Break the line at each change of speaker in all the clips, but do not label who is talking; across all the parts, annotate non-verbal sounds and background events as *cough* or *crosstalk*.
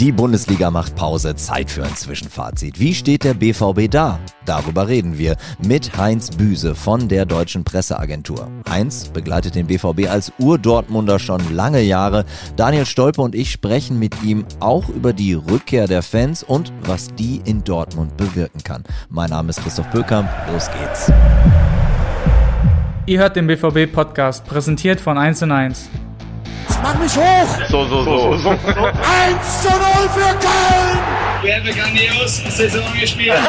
Die Bundesliga macht Pause, Zeit für ein Zwischenfazit. Wie steht der BVB da? Darüber reden wir mit Heinz Büse von der Deutschen Presseagentur. Heinz begleitet den BVB als Ur-Dortmunder schon lange Jahre. Daniel Stolpe und ich sprechen mit ihm auch über die Rückkehr der Fans und was die in Dortmund bewirken kann. Mein Name ist Christoph Böckamp, los geht's.
Ihr hört den BVB-Podcast, präsentiert von 1 und 1.
Mach mich hoch!
So, so, so. so, so. 1
zu 0 für Köln!
Wir haben grandios Saison gespielt. *laughs*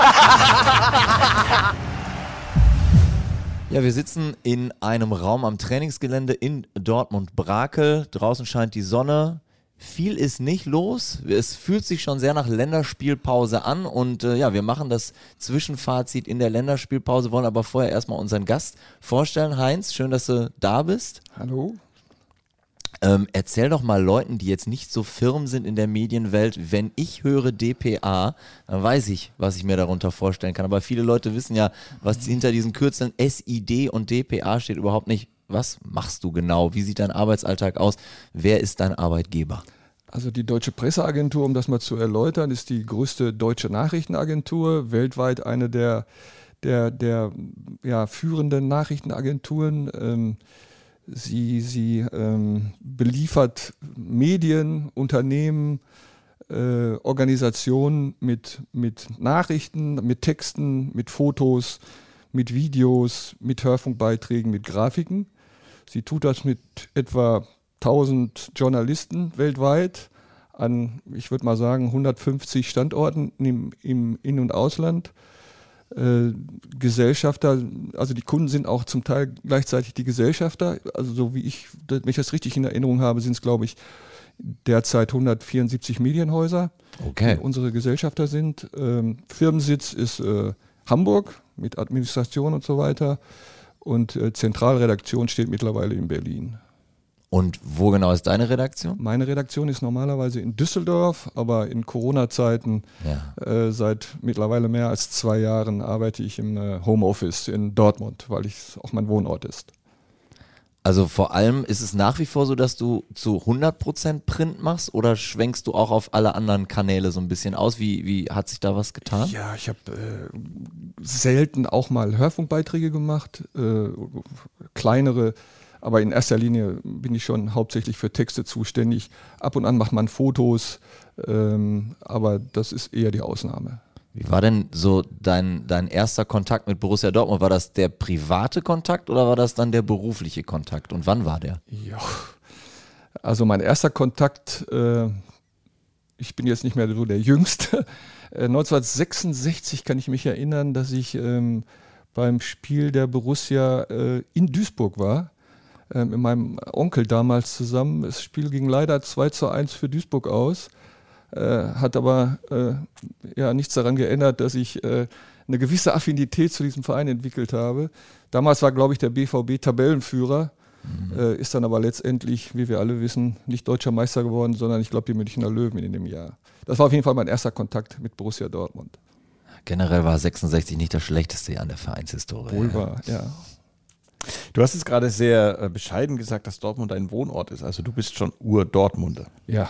Ja, wir sitzen in einem Raum am Trainingsgelände in Dortmund-Brakel. Draußen scheint die Sonne. Viel ist nicht los. Es fühlt sich schon sehr nach Länderspielpause an und äh, ja, wir machen das Zwischenfazit in der Länderspielpause, wollen aber vorher erstmal unseren Gast vorstellen. Heinz, schön, dass du da bist.
Hallo.
Ähm, erzähl doch mal Leuten, die jetzt nicht so firm sind in der Medienwelt, wenn ich höre DPA, dann weiß ich, was ich mir darunter vorstellen kann. Aber viele Leute wissen ja, was hinter diesen Kürzeln SID und DPA steht überhaupt nicht. Was machst du genau? Wie sieht dein Arbeitsalltag aus? Wer ist dein Arbeitgeber?
Also die Deutsche Presseagentur, um das mal zu erläutern, ist die größte deutsche Nachrichtenagentur, weltweit eine der, der, der ja, führenden Nachrichtenagenturen. Ähm, Sie, sie ähm, beliefert Medien, Unternehmen, äh, Organisationen mit, mit Nachrichten, mit Texten, mit Fotos, mit Videos, mit Hörfunkbeiträgen, mit Grafiken. Sie tut das mit etwa 1000 Journalisten weltweit an, ich würde mal sagen, 150 Standorten im, im In- und Ausland äh, Gesellschafter, also die Kunden sind auch zum Teil gleichzeitig die Gesellschafter. Also so wie ich, wenn ich das richtig in Erinnerung habe, sind es, glaube ich, derzeit 174 Medienhäuser,
okay.
die unsere Gesellschafter sind. Ähm, Firmensitz ist äh, Hamburg mit Administration und so weiter. Und äh, Zentralredaktion steht mittlerweile in Berlin.
Und wo genau ist deine Redaktion?
Meine Redaktion ist normalerweise in Düsseldorf, aber in Corona-Zeiten ja. äh, seit mittlerweile mehr als zwei Jahren arbeite ich im äh, Homeoffice in Dortmund, weil es auch mein Wohnort ist.
Also vor allem ist es nach wie vor so, dass du zu 100% Print machst oder schwenkst du auch auf alle anderen Kanäle so ein bisschen aus? Wie, wie hat sich da was getan?
Ja, ich habe äh, selten auch mal Hörfunkbeiträge gemacht, äh, kleinere aber in erster Linie bin ich schon hauptsächlich für Texte zuständig. Ab und an macht man Fotos, ähm, aber das ist eher die Ausnahme.
Wie war denn so dein, dein erster Kontakt mit Borussia Dortmund? War das der private Kontakt oder war das dann der berufliche Kontakt? Und wann war der?
Ja, also mein erster Kontakt, äh, ich bin jetzt nicht mehr so der Jüngste. *laughs* Äh, 1966 kann ich mich erinnern, dass ich ähm, beim Spiel der Borussia äh, in Duisburg war äh, mit meinem Onkel damals zusammen. Das Spiel ging leider 2 zu 1 für Duisburg aus, äh, hat aber äh, ja nichts daran geändert, dass ich äh, eine gewisse Affinität zu diesem Verein entwickelt habe. Damals war, glaube ich, der BVB Tabellenführer. Mhm. Ist dann aber letztendlich, wie wir alle wissen, nicht deutscher Meister geworden, sondern ich glaube die Münchner Löwen in dem Jahr. Das war auf jeden Fall mein erster Kontakt mit Borussia Dortmund.
Generell war 66 nicht das schlechteste Jahr an der Vereinshistorie.
Wohl war, ja.
Du hast es gerade sehr äh, bescheiden gesagt, dass Dortmund ein Wohnort ist. Also du bist schon Ur-Dortmunder.
Ja.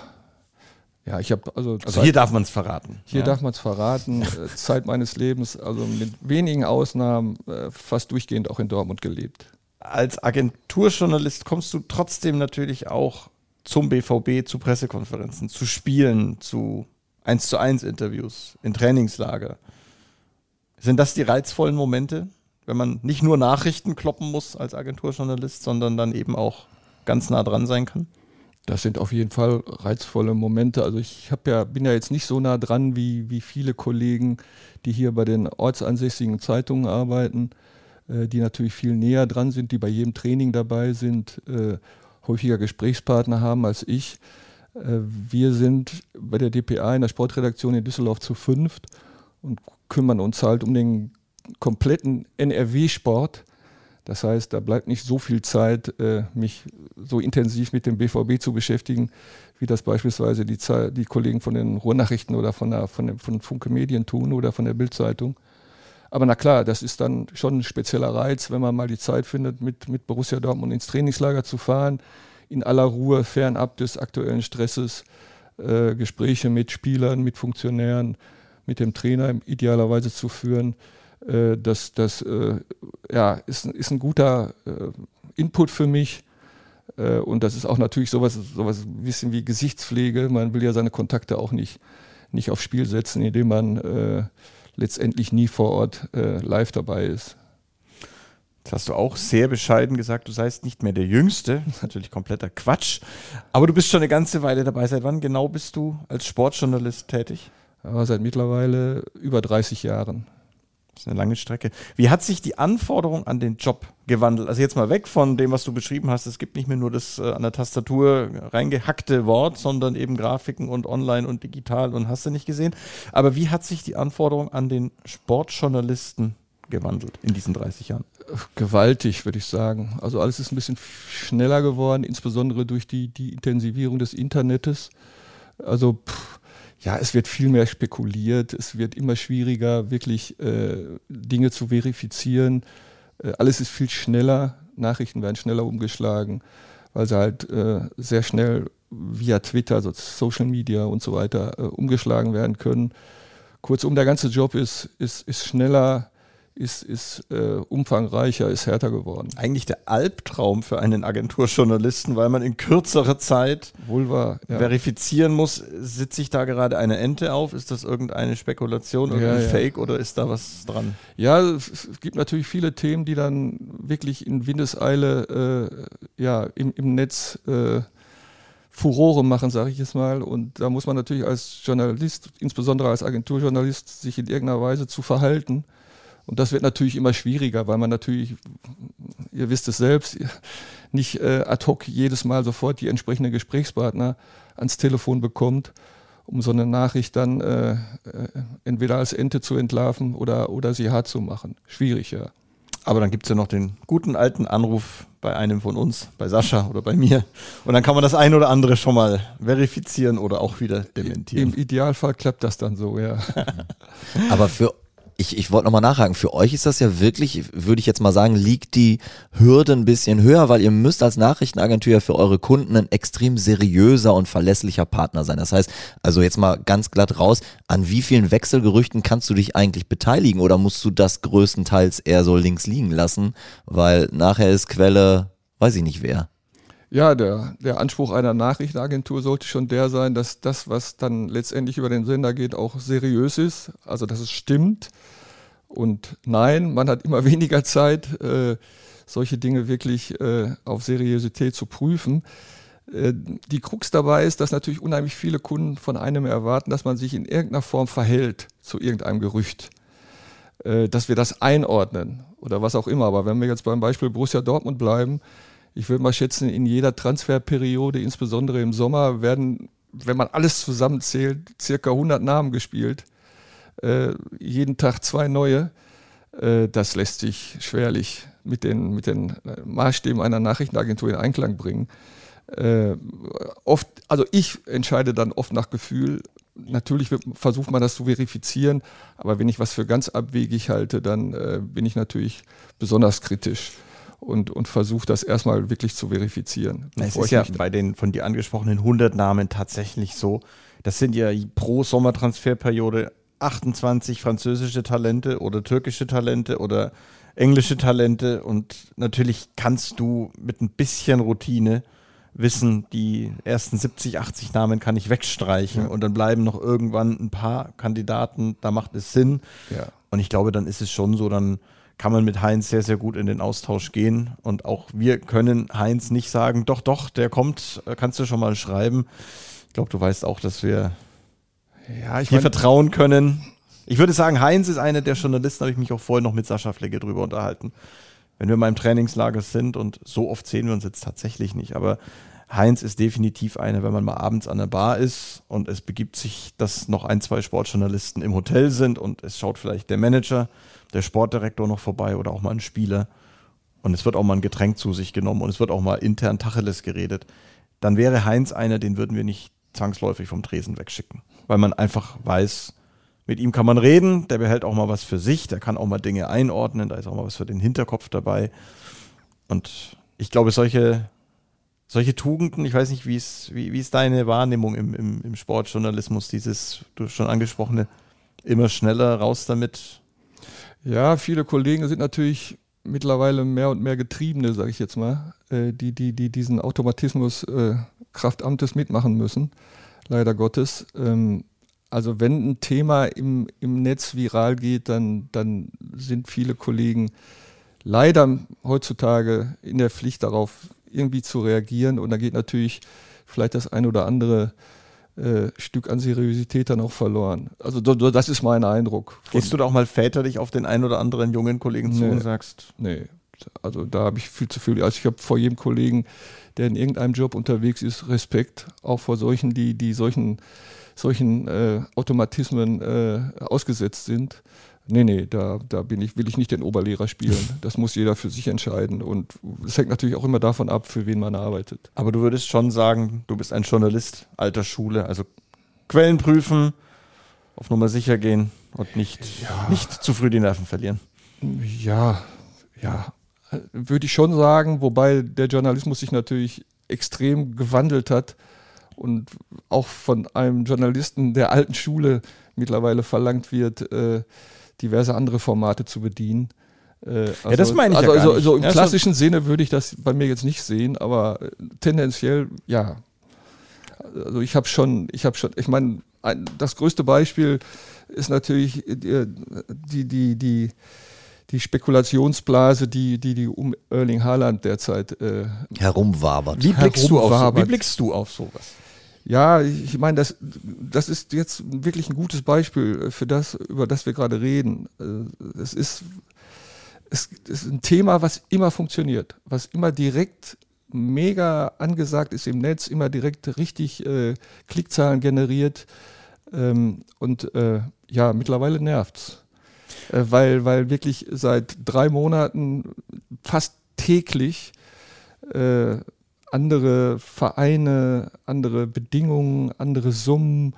Ja, ich habe also.
Also hier darf man es verraten.
Hier
ja.
darf man es verraten. *laughs* Äh, Zeit meines Lebens, also mit wenigen Ausnahmen, äh, fast durchgehend auch in Dortmund gelebt.
Als Agenturjournalist kommst du trotzdem natürlich auch zum BVB, zu Pressekonferenzen, zu Spielen, zu 1 zu 1 Interviews, in Trainingslager. Sind das die reizvollen Momente? Wenn man nicht nur Nachrichten kloppen muss als Agenturjournalist, sondern dann eben auch ganz nah dran sein kann?
Das sind auf jeden Fall reizvolle Momente. Also ich ja, bin ja jetzt nicht so nah dran wie, wie viele Kollegen, die hier bei den ortsansässigen Zeitungen arbeiten, äh, die natürlich viel näher dran sind, die bei jedem Training dabei sind, äh, häufiger Gesprächspartner haben als ich. Äh, wir sind bei der DPA in der Sportredaktion in Düsseldorf zu fünft und kümmern uns halt um den kompletten NRW-Sport. Das heißt, da bleibt nicht so viel Zeit, äh, mich so intensiv mit dem BVB zu beschäftigen, wie das beispielsweise die, die Kollegen von den Ruhrnachrichten oder von, der, von, den, von Funke Medien tun oder von der Bildzeitung. Aber na klar, das ist dann schon ein spezieller Reiz, wenn man mal die Zeit findet, mit, mit Borussia Dortmund ins Trainingslager zu fahren, in aller Ruhe, fernab des aktuellen Stresses. äh, Gespräche mit Spielern, mit Funktionären, mit dem Trainer idealerweise zu führen. Äh, das das äh, ja, ist, ist ein guter äh, Input für mich. Äh, und das ist auch natürlich sowas, sowas ein bisschen wie Gesichtspflege. Man will ja seine Kontakte auch nicht, nicht aufs Spiel setzen, indem man äh, letztendlich nie vor Ort live dabei ist.
Jetzt hast du auch sehr bescheiden gesagt, du seist nicht mehr der Jüngste. Das ist natürlich kompletter Quatsch. Aber du bist schon eine ganze Weile dabei. Seit wann genau bist du als Sportjournalist tätig?
Ja, seit mittlerweile über 30 Jahren.
Das ist eine lange Strecke. Wie hat sich die Anforderung an den Job gewandelt? Also jetzt mal weg von dem, was du beschrieben hast. Es gibt nicht mehr nur das äh, an der Tastatur reingehackte Wort, sondern eben Grafiken und online und digital und hast du nicht gesehen. Aber wie hat sich die Anforderung an den Sportjournalisten gewandelt in diesen 30 Jahren?
Gewaltig, würde ich sagen. Also alles ist ein bisschen schneller geworden, insbesondere durch die, die Intensivierung des Internets. Also pff, ja, es wird viel mehr spekuliert, es wird immer schwieriger, wirklich äh, Dinge zu verifizieren. Äh, alles ist viel schneller, Nachrichten werden schneller umgeschlagen, weil sie halt äh, sehr schnell via Twitter, also Social Media und so weiter äh, umgeschlagen werden können. Kurzum, der ganze Job ist, ist, ist schneller, ist, ist äh, umfangreicher, ist härter geworden.
Eigentlich der Albtraum für einen Agenturjournalisten, weil man in kürzerer Zeit
Wohl wahr,
ja. verifizieren muss, sitzt sich da gerade eine Ente auf? Ist das irgendeine Spekulation oder
Ja, ja.
Fake oder ist da was dran?
Ja, es es gibt natürlich viele Themen, die dann wirklich in Windeseile äh, ja, im, im Netz äh, Furore machen, sage ich jetzt mal. Und da muss man natürlich als Journalist, insbesondere als Agenturjournalist, sich in irgendeiner Weise zu verhalten. Und das wird natürlich immer schwieriger, weil man natürlich, ihr wisst es selbst, nicht äh, ad hoc jedes Mal sofort die entsprechenden Gesprächspartner ans Telefon bekommt, um so eine Nachricht dann äh, äh, entweder als Ente zu entlarven oder, oder sie hart zu machen. Schwierig, ja.
Aber dann gibt es ja noch den guten alten Anruf bei einem von uns, bei Sascha oder bei mir. Und dann kann man das ein oder andere schon mal verifizieren oder auch wieder dementieren.
Im Idealfall klappt das dann so, ja.
Aber für ich, ich wollte nochmal nachhaken, für euch ist das ja wirklich, würde ich jetzt mal sagen, liegt die Hürde ein bisschen höher, weil ihr müsst als Nachrichtenagentur ja für eure Kunden ein extrem seriöser und verlässlicher Partner sein. Das heißt, also jetzt mal ganz glatt raus, an wie vielen Wechselgerüchten kannst du dich eigentlich beteiligen oder musst du das größtenteils eher so links liegen lassen, weil nachher ist Quelle, weiß ich nicht wer.
Ja, der, der Anspruch einer Nachrichtenagentur sollte schon der sein, dass das, was dann letztendlich über den Sender geht, auch seriös ist, also dass es stimmt. Und nein, man hat immer *laughs* weniger Zeit, äh, solche Dinge wirklich äh, auf Seriosität zu prüfen. Äh, die Krux dabei ist, dass natürlich unheimlich viele Kunden von einem erwarten, dass man sich in irgendeiner Form verhält zu irgendeinem Gerücht. Äh, dass wir das einordnen oder was auch immer. Aber wenn wir jetzt beim Beispiel Borussia Dortmund bleiben, ich würde mal schätzen, in jeder Transferperiode, insbesondere im Sommer, werden, wenn man alles zusammenzählt, circa 100 Namen gespielt. Äh, jeden Tag zwei neue. Äh, das lässt sich schwerlich mit den, mit den äh, Maßstäben einer Nachrichtenagentur in Einklang bringen. Äh, oft, also ich entscheide dann oft nach Gefühl. Natürlich versucht man das zu verifizieren, aber wenn ich was für ganz abwegig halte, dann äh, bin ich natürlich besonders kritisch und, und versuche das erstmal wirklich zu verifizieren.
Es ist ja bei den von dir angesprochenen 100 Namen tatsächlich so. Das sind ja pro Sommertransferperiode 28 französische Talente oder türkische Talente oder englische Talente und natürlich kannst du mit ein bisschen Routine wissen, die ersten 70, 80 Namen kann ich wegstreichen und dann bleiben noch irgendwann ein paar Kandidaten, da macht es Sinn.
Ja.
Und ich glaube, dann ist es schon so, dann kann man mit Heinz sehr, sehr gut in den Austausch gehen. Und auch wir können Heinz nicht sagen, doch, doch, der kommt, äh, kannst du schon mal schreiben. Ich glaube, du weißt auch, dass wir
ja, mein,
vertrauen können. Ich würde sagen, Heinz ist einer der Journalisten, habe ich mich auch vorher noch mit Sascha Flecke drüber unterhalten. Wenn wir mal im Trainingslager sind und so oft sehen wir uns jetzt tatsächlich nicht, aber Heinz ist definitiv einer, wenn man mal abends an der Bar ist und es begibt sich, dass noch ein, zwei Sportjournalisten im Hotel sind und es schaut vielleicht der Manager, der Sportdirektor noch vorbei oder auch mal ein Spieler und es wird auch mal ein Getränk zu sich genommen und es wird auch mal intern Tacheles geredet, dann wäre Heinz einer, den würden wir nicht zwangsläufig vom Tresen wegschicken, weil man einfach weiß, mit ihm kann man reden, der behält auch mal was für sich, der kann auch mal Dinge einordnen, da ist auch mal was für den Hinterkopf dabei. Und ich glaube, solche solche Tugenden, ich weiß nicht, wie ist, wie, wie ist deine Wahrnehmung im, im, im Sportjournalismus, dieses, du schon angesprochene, immer schneller raus damit?
Ja, viele Kollegen sind natürlich mittlerweile mehr und mehr Getriebene, sage ich jetzt mal, äh, die, die, die diesen Automatismus äh, Kraftamtes mitmachen müssen, leider Gottes. Ähm, also wenn ein Thema im, im Netz viral geht, dann, dann sind viele Kollegen leider heutzutage in der Pflicht darauf, irgendwie zu reagieren. Und da geht natürlich vielleicht das ein oder andere äh, Stück an Seriosität dann auch verloren. Also das ist mein Eindruck.
Gehst du da auch mal väterlich auf den einen oder anderen jungen Kollegen zu
nee,
und sagst?
Nee, also da habe ich viel zu viel. Also ich habe vor jedem Kollegen, der in irgendeinem Job unterwegs ist, Respekt, auch vor solchen, die, die solchen, solchen äh, Automatismen äh, ausgesetzt sind. Nee, nee, da, da bin ich, will ich nicht den Oberlehrer spielen. *laughs* Das muss jeder für sich entscheiden. Und es hängt natürlich auch immer davon ab, für wen man arbeitet.
Aber du würdest schon sagen, du bist ein Journalist alter Schule. Also Quellen prüfen, auf Nummer sicher gehen und nicht, ja. nicht zu früh die Nerven verlieren.
Ja, ja, würde ich schon sagen, wobei der Journalismus sich natürlich extrem gewandelt hat und auch von einem Journalisten der alten Schule mittlerweile verlangt wird, äh, diverse andere Formate zu bedienen.
Äh, also, ja, das meine ich
also,
ja
also, also im ja, klassischen so Sinne würde ich das bei mir jetzt nicht sehen, aber äh, tendenziell ja. Also ich habe schon, ich habe schon, ich meine, das größte Beispiel ist natürlich die, die, die, die, die Spekulationsblase, die, die, die um Erling Haaland derzeit
äh, herumwabert.
Wie blickst, Du auf so, wie blickst du auf sowas?
Ja, ich meine, das, das ist jetzt wirklich ein gutes Beispiel für das, über das wir gerade reden. Äh, es ist, es ist ein Thema, was immer funktioniert, was immer direkt mega angesagt ist im Netz, immer direkt richtig äh, Klickzahlen generiert. Ähm, und äh, ja, mittlerweile nervt's. Äh, weil, weil wirklich seit drei Monaten fast täglich äh, andere Vereine, andere Bedingungen, andere Summen,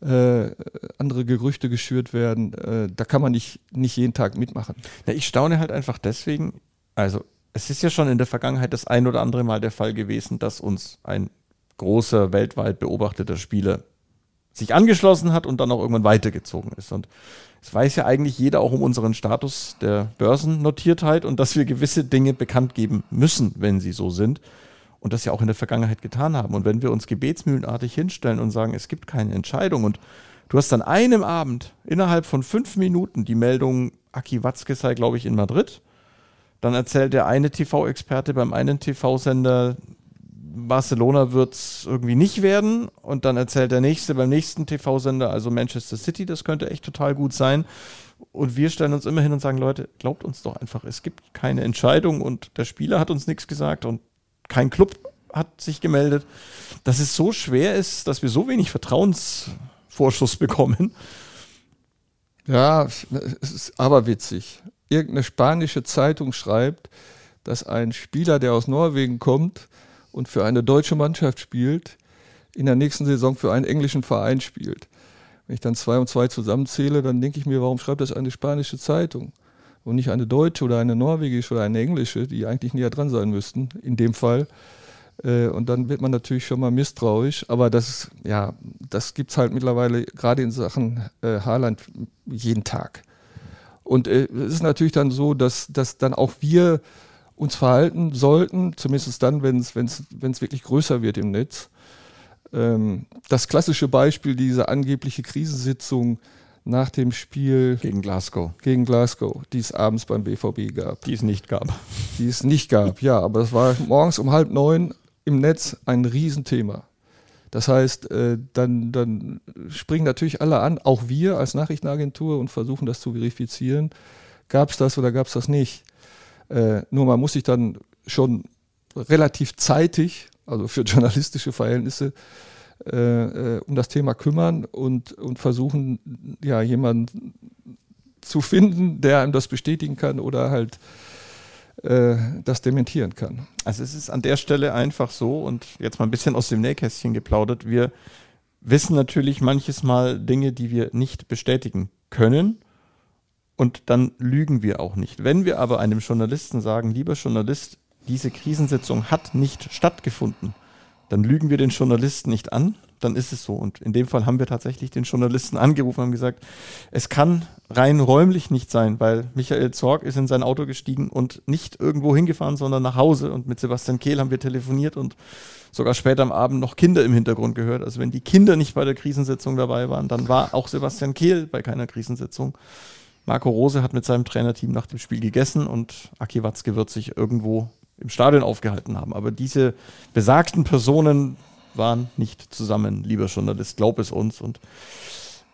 äh, andere Gerüchte geschürt werden. Äh, da kann man nicht, nicht jeden Tag mitmachen.
Ja, ich staune halt einfach deswegen, also es ist ja schon in der Vergangenheit das ein oder andere Mal der Fall gewesen, dass uns ein großer, weltweit beobachteter Spieler sich angeschlossen hat und dann auch irgendwann weitergezogen ist. Und es weiß ja eigentlich jeder auch um unseren Status der Börsennotiertheit und dass wir gewisse Dinge bekannt geben müssen, wenn sie so sind und das ja auch in der Vergangenheit getan haben. Und wenn wir uns gebetsmühlenartig hinstellen und sagen, es gibt keine Entscheidung und du hast an einem Abend innerhalb von fünf Minuten die Meldung, Aki Watzke sei, glaube ich, in Madrid, dann erzählt der eine TV-Experte beim einen TV-Sender, Barcelona wird es irgendwie nicht werden und dann erzählt der nächste beim nächsten TV-Sender, also Manchester City, das könnte echt total gut sein. Und wir stellen uns immer hin und sagen, Leute, glaubt uns doch einfach, es gibt keine Entscheidung und der Spieler hat uns nichts gesagt und kein Club hat sich gemeldet, dass es so schwer ist, dass wir so wenig Vertrauensvorschuss bekommen.
Ja, es ist aber witzig. Irgendeine spanische Zeitung schreibt, dass ein Spieler, der aus Norwegen kommt und für eine deutsche Mannschaft spielt, in der nächsten Saison für einen englischen Verein spielt. Wenn ich dann zwei und zwei zusammenzähle, dann denke ich mir, warum schreibt das eine spanische Zeitung? Und nicht eine deutsche oder eine norwegische oder eine englische, die eigentlich näher dran sein müssten, in dem Fall. Äh, und dann wird man natürlich schon mal misstrauisch. Aber das, ja, das gibt es halt mittlerweile gerade in Sachen äh, Haaland jeden Tag. Und äh, es ist natürlich dann so, dass, dass dann auch wir uns verhalten sollten, zumindest dann, wenn es wirklich größer wird im Netz. Ähm, das klassische Beispiel, diese angebliche Krisensitzung nach dem Spiel
gegen Glasgow.
Gegen Glasgow, die es abends beim BVB gab.
Die es nicht gab.
Die es nicht gab, ja, aber es war morgens um halb neun im Netz ein Riesenthema. Das heißt, äh, dann, dann springen natürlich alle an, auch wir als Nachrichtenagentur und versuchen das zu verifizieren. Gab es das oder gab es das nicht? Äh, nur man muss sich dann schon relativ zeitig, also für journalistische Verhältnisse, äh, äh, um das Thema kümmern und, und versuchen, ja, jemanden zu finden, der einem das bestätigen kann oder halt äh, das dementieren kann.
Also es ist an der Stelle einfach so und jetzt mal ein bisschen aus dem Nähkästchen geplaudert. Wir wissen natürlich manches Mal Dinge, die wir nicht bestätigen können und dann lügen wir auch nicht. Wenn wir aber einem Journalisten sagen, lieber Journalist, diese Krisensitzung hat nicht stattgefunden, dann lügen wir den Journalisten nicht an, dann ist es so. Und in dem Fall haben wir tatsächlich den Journalisten angerufen und gesagt, es kann rein räumlich nicht sein, weil Michael Zorg ist in sein Auto gestiegen und nicht irgendwo hingefahren, sondern nach Hause. Und mit Sebastian Kehl haben wir telefoniert und sogar später am Abend noch Kinder im Hintergrund gehört. Also wenn die Kinder nicht bei der Krisensitzung dabei waren, dann war auch Sebastian Kehl bei keiner Krisensitzung. Marco Rose hat mit seinem Trainerteam nach dem Spiel gegessen und Aki Watzke wird sich irgendwo im Stadion aufgehalten haben. Aber diese besagten Personen waren nicht zusammen, lieber Journalist, glaub es uns. Und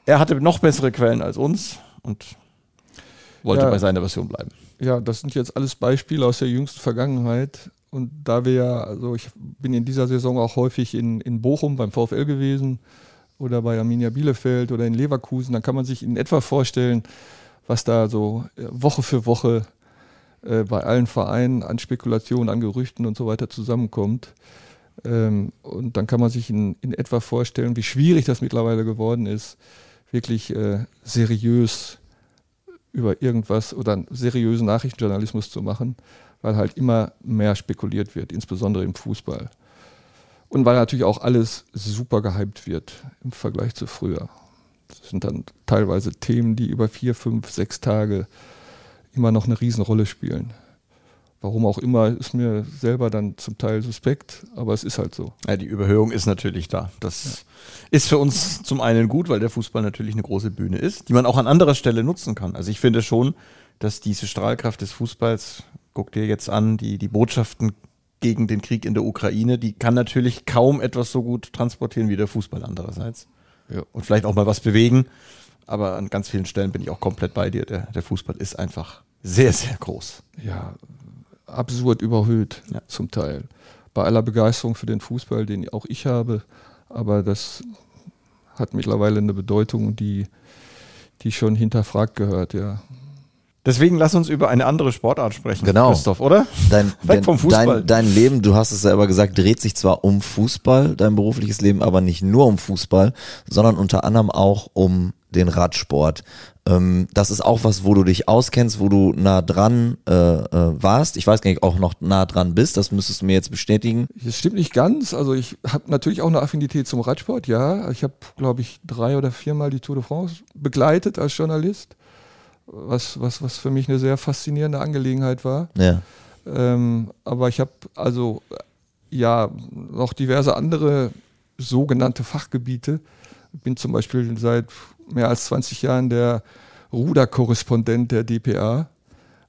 er hatte noch bessere Quellen als uns und wollte
Ja.
bei seiner Version bleiben.
Ja, das sind jetzt alles Beispiele aus der jüngsten Vergangenheit. Und da wir ja, also ich bin in dieser Saison auch häufig in, in Bochum beim VfL gewesen oder bei Arminia Bielefeld oder in Leverkusen, dann kann man sich in etwa vorstellen, was da so äh, Woche für Woche äh, bei allen Vereinen an Spekulationen, an Gerüchten und so weiter zusammenkommt. Ähm, und dann kann man sich in, in etwa vorstellen, wie schwierig das mittlerweile geworden ist, wirklich äh, seriös über irgendwas oder seriösen Nachrichtenjournalismus zu machen, weil halt immer mehr spekuliert wird, insbesondere im Fußball. Und weil natürlich auch alles super gehypt wird im Vergleich zu früher. Das sind dann teilweise Themen, die über vier, fünf, sechs Tage immer noch eine Riesenrolle spielen. Warum auch immer, ist mir selber dann zum Teil suspekt, aber es ist halt so.
Ja, die Überhöhung ist natürlich da. Das ist für uns zum einen gut, weil der Fußball natürlich eine große Bühne ist, die man auch an anderer Stelle nutzen kann. Also ich finde schon, dass diese Strahlkraft des Fußballs, guck dir jetzt an, die, die Botschaften gegen den Krieg in der Ukraine, die kann natürlich kaum etwas so gut transportieren wie der Fußball andererseits.
Ja.
Und vielleicht auch mal was bewegen. Aber an ganz vielen Stellen bin ich auch komplett bei dir. Der, der Fußball ist einfach sehr, sehr groß.
ja, absurd überhöht
Ja.
zum Teil. Bei aller Begeisterung für den Fußball, den auch ich habe, aber das hat mittlerweile eine Bedeutung, die, die schon hinterfragt gehört, ja.
Deswegen lass uns über eine andere Sportart sprechen,
Genau.
Christoph, oder?
Dein, *laughs*
Weg
dein,
vom Fußball.
Dein, dein Leben, du hast es selber gesagt, dreht sich zwar um Fußball, dein berufliches Leben aber nicht nur um Fußball, sondern unter anderem auch um den Radsport. Ähm, das ist auch was, wo du dich auskennst, wo du nah dran äh, äh, warst. Ich weiß gar nicht, auch noch nah dran bist. Das müsstest du mir jetzt bestätigen.
Das stimmt nicht ganz. Also ich habe natürlich auch eine Affinität zum Radsport, ja. Ich habe, glaube ich, drei oder viermal die Tour de France begleitet als Journalist, was, was, was für mich eine sehr faszinierende Angelegenheit war.
Ja.
Ähm, aber ich habe also ja noch diverse andere sogenannte Fachgebiete. Bin zum Beispiel seit mehr als 20 Jahren der Ruderkorrespondent der DPA.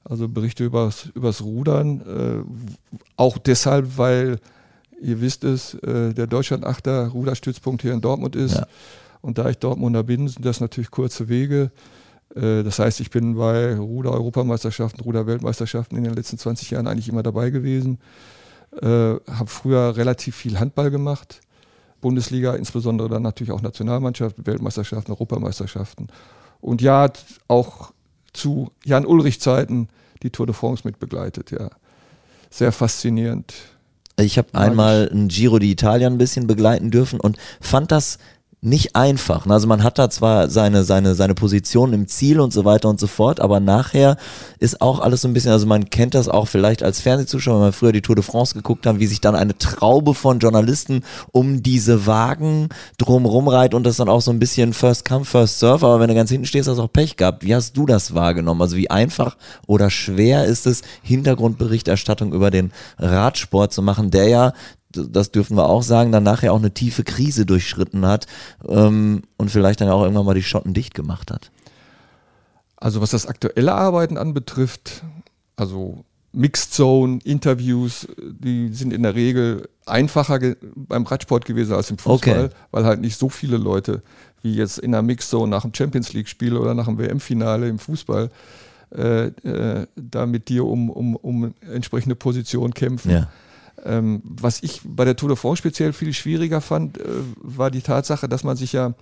Also berichte übers, übers Rudern. Äh, auch deshalb, weil ihr wisst es, äh, der Deutschlandachter Ruderstützpunkt hier in Dortmund ist.
Ja.
Und da ich Dortmunder bin, sind das natürlich kurze Wege. Äh, Das heißt, ich bin bei Ruder-Europameisterschaften, Ruder-Weltmeisterschaften in den letzten 20 Jahren eigentlich immer dabei gewesen. Äh, habe früher relativ viel Handball gemacht. Bundesliga, insbesondere dann natürlich auch Nationalmannschaften, Weltmeisterschaften, Europameisterschaften. Und ja, auch zu Jan-Ulrich-Zeiten die Tour de France mitbegleitet, ja. Sehr faszinierend.
Ich habe einmal ein Giro d'Italia ein bisschen begleiten dürfen und fand das nicht einfach. Also man hat da zwar seine, seine, seine Position im Ziel und so weiter und so fort, aber nachher ist auch alles so ein bisschen, also man kennt das auch vielleicht als Fernsehzuschauer, wenn man früher die Tour de France geguckt haben, wie sich dann eine Traube von Journalisten um diese Wagen drumrum reiht und das dann auch so ein bisschen First Come, First Serve, aber wenn du ganz hinten stehst, hast du auch Pech gehabt. Wie hast du das wahrgenommen? Also wie einfach oder schwer ist es, Hintergrundberichterstattung über den Radsport zu machen, der ja das dürfen wir auch sagen, dann nachher auch eine tiefe Krise durchschritten hat ähm, und vielleicht dann auch irgendwann mal die Schotten dicht gemacht hat.
Also was das aktuelle Arbeiten anbetrifft, also Mixed Zone, Interviews, die sind in der Regel einfacher beim Radsport gewesen als im Fußball,
Okay.
weil halt nicht so viele Leute wie jetzt in der Mixed Zone nach dem Champions League Spiel oder nach dem WM-Finale im Fußball äh, äh, da mit dir um, um, um entsprechende Position kämpfen.
Ja.
Ähm, was ich bei der Tour de France speziell viel schwieriger fand, äh, war die Tatsache, dass man sich ja,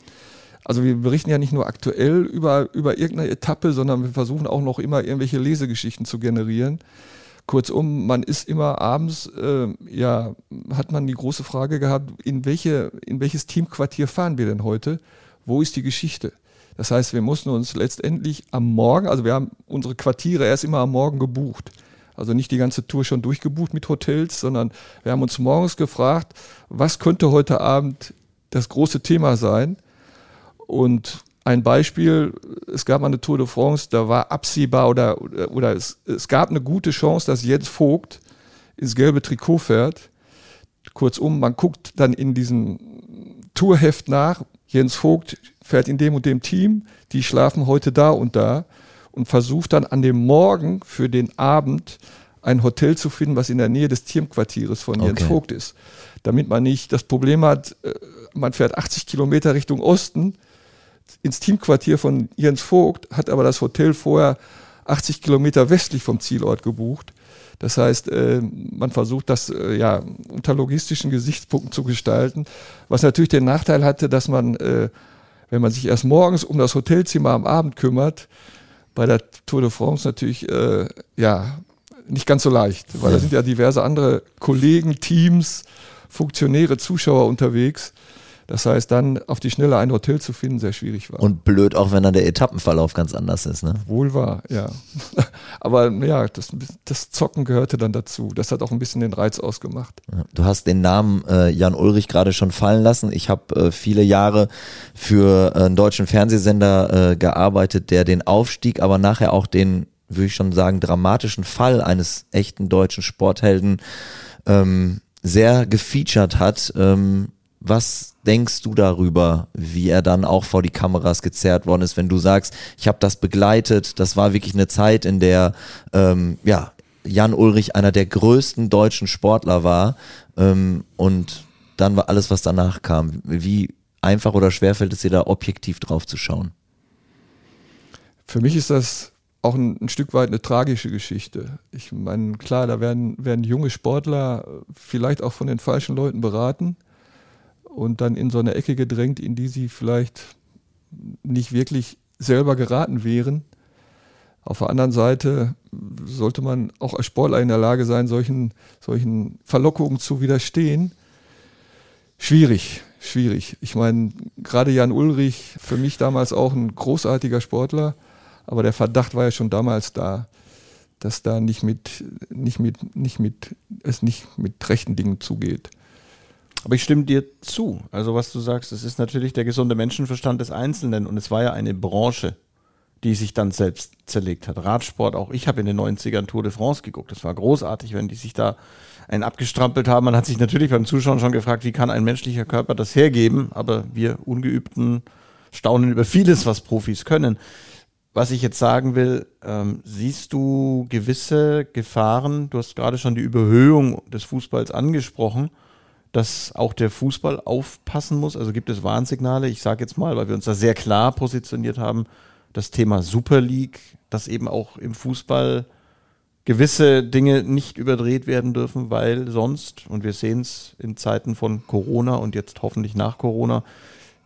also wir berichten ja nicht nur aktuell über, über irgendeine Etappe, sondern wir versuchen auch noch immer irgendwelche Lesegeschichten zu generieren. Kurzum, man ist immer abends, äh, ja, hat man die große Frage gehabt, in, welche, in welches Teamquartier fahren wir denn heute? Wo ist die Geschichte? Das heißt, wir mussten uns letztendlich am Morgen, also wir haben unsere Quartiere erst immer am Morgen gebucht. Also nicht die ganze Tour schon durchgebucht mit Hotels, sondern wir haben uns morgens gefragt, was könnte heute Abend das große Thema sein? Und ein Beispiel, es gab mal eine Tour de France, da war absehbar oder, oder es, es gab eine gute Chance, dass Jens Vogt ins gelbe Trikot fährt. Kurzum, man guckt dann in diesem Tourheft nach, Jens Vogt fährt in dem und dem Team, die schlafen heute da und da und versucht dann an dem Morgen für den Abend ein Hotel zu finden, was in der Nähe des Teamquartieres von okay. Jens Vogt ist. Damit man nicht das Problem hat, äh, man fährt 80 Kilometer Richtung Osten ins Teamquartier von Jens Vogt, hat aber das Hotel vorher 80 Kilometer westlich vom Zielort gebucht. Das heißt, äh, man versucht das äh, ja unter logistischen Gesichtspunkten zu gestalten, was natürlich den Nachteil hatte, dass man, wenn man sich erst morgens um das Hotelzimmer am Abend kümmert, bei der Tour de France natürlich äh, ja nicht ganz so leicht, weil ja. da sind ja diverse andere Kollegen, Teams, Funktionäre, Zuschauer unterwegs. Das heißt, dann auf die Schnelle ein Hotel zu finden, sehr schwierig war.
Und blöd auch, wenn dann der Etappenverlauf ganz anders ist, ne?
Wohl wahr, ja. *laughs* Aber ja, das, das, Zocken gehörte dann dazu. Das hat auch ein bisschen den Reiz ausgemacht.
Du hast den Namen äh, Jan Ulrich gerade schon fallen lassen. Ich habe äh, viele Jahre für äh, einen deutschen Fernsehsender äh, gearbeitet, der den Aufstieg, aber nachher auch den, würde ich schon sagen, dramatischen Fall eines echten deutschen Sporthelden ähm, sehr gefeatured hat. Ähm, was denkst du darüber, wie er dann auch vor die Kameras gezerrt worden ist, wenn du sagst, ich habe das begleitet, das war wirklich eine Zeit, in der ähm, ja, Jan Ulrich einer der größten deutschen Sportler war ähm, und dann war alles, was danach kam. Wie einfach oder schwer fällt es dir da objektiv drauf zu schauen?
Für mich ist das auch ein, ein, Stück weit eine tragische Geschichte. Ich meine, klar, da werden, werden junge Sportler vielleicht auch von den falschen Leuten beraten und dann in so eine Ecke gedrängt, in die sie vielleicht nicht wirklich selber geraten wären. Auf der anderen Seite sollte man auch als Sportler in der Lage sein, solchen, solchen Verlockungen zu widerstehen. Schwierig, schwierig. Ich meine, gerade Jan Ulrich, für mich damals auch ein großartiger Sportler, aber der Verdacht war ja schon damals da, dass da nicht mit, nicht mit, nicht mit, es nicht mit rechten Dingen zugeht.
Aber ich stimme dir zu. Also was du sagst, es ist natürlich der gesunde Menschenverstand des Einzelnen und es war ja eine Branche, die sich dann selbst zerlegt hat. Radsport, auch ich habe in den 90ern Tour de France geguckt. Das war großartig, wenn die sich da einen abgestrampelt haben. Man hat sich natürlich beim Zuschauen schon gefragt, wie kann ein menschlicher Körper das hergeben? Aber wir Ungeübten staunen über vieles, was Profis können. Was ich jetzt sagen will, ähm, siehst du gewisse Gefahren? Du hast gerade schon die Überhöhung des Fußballs angesprochen dass auch der Fußball aufpassen muss? Also gibt es Warnsignale? Ich sage jetzt mal, weil wir uns da sehr klar positioniert haben, das Thema Super League, dass eben auch im Fußball gewisse Dinge nicht überdreht werden dürfen, weil sonst, und wir sehen es in Zeiten von Corona und jetzt hoffentlich nach Corona,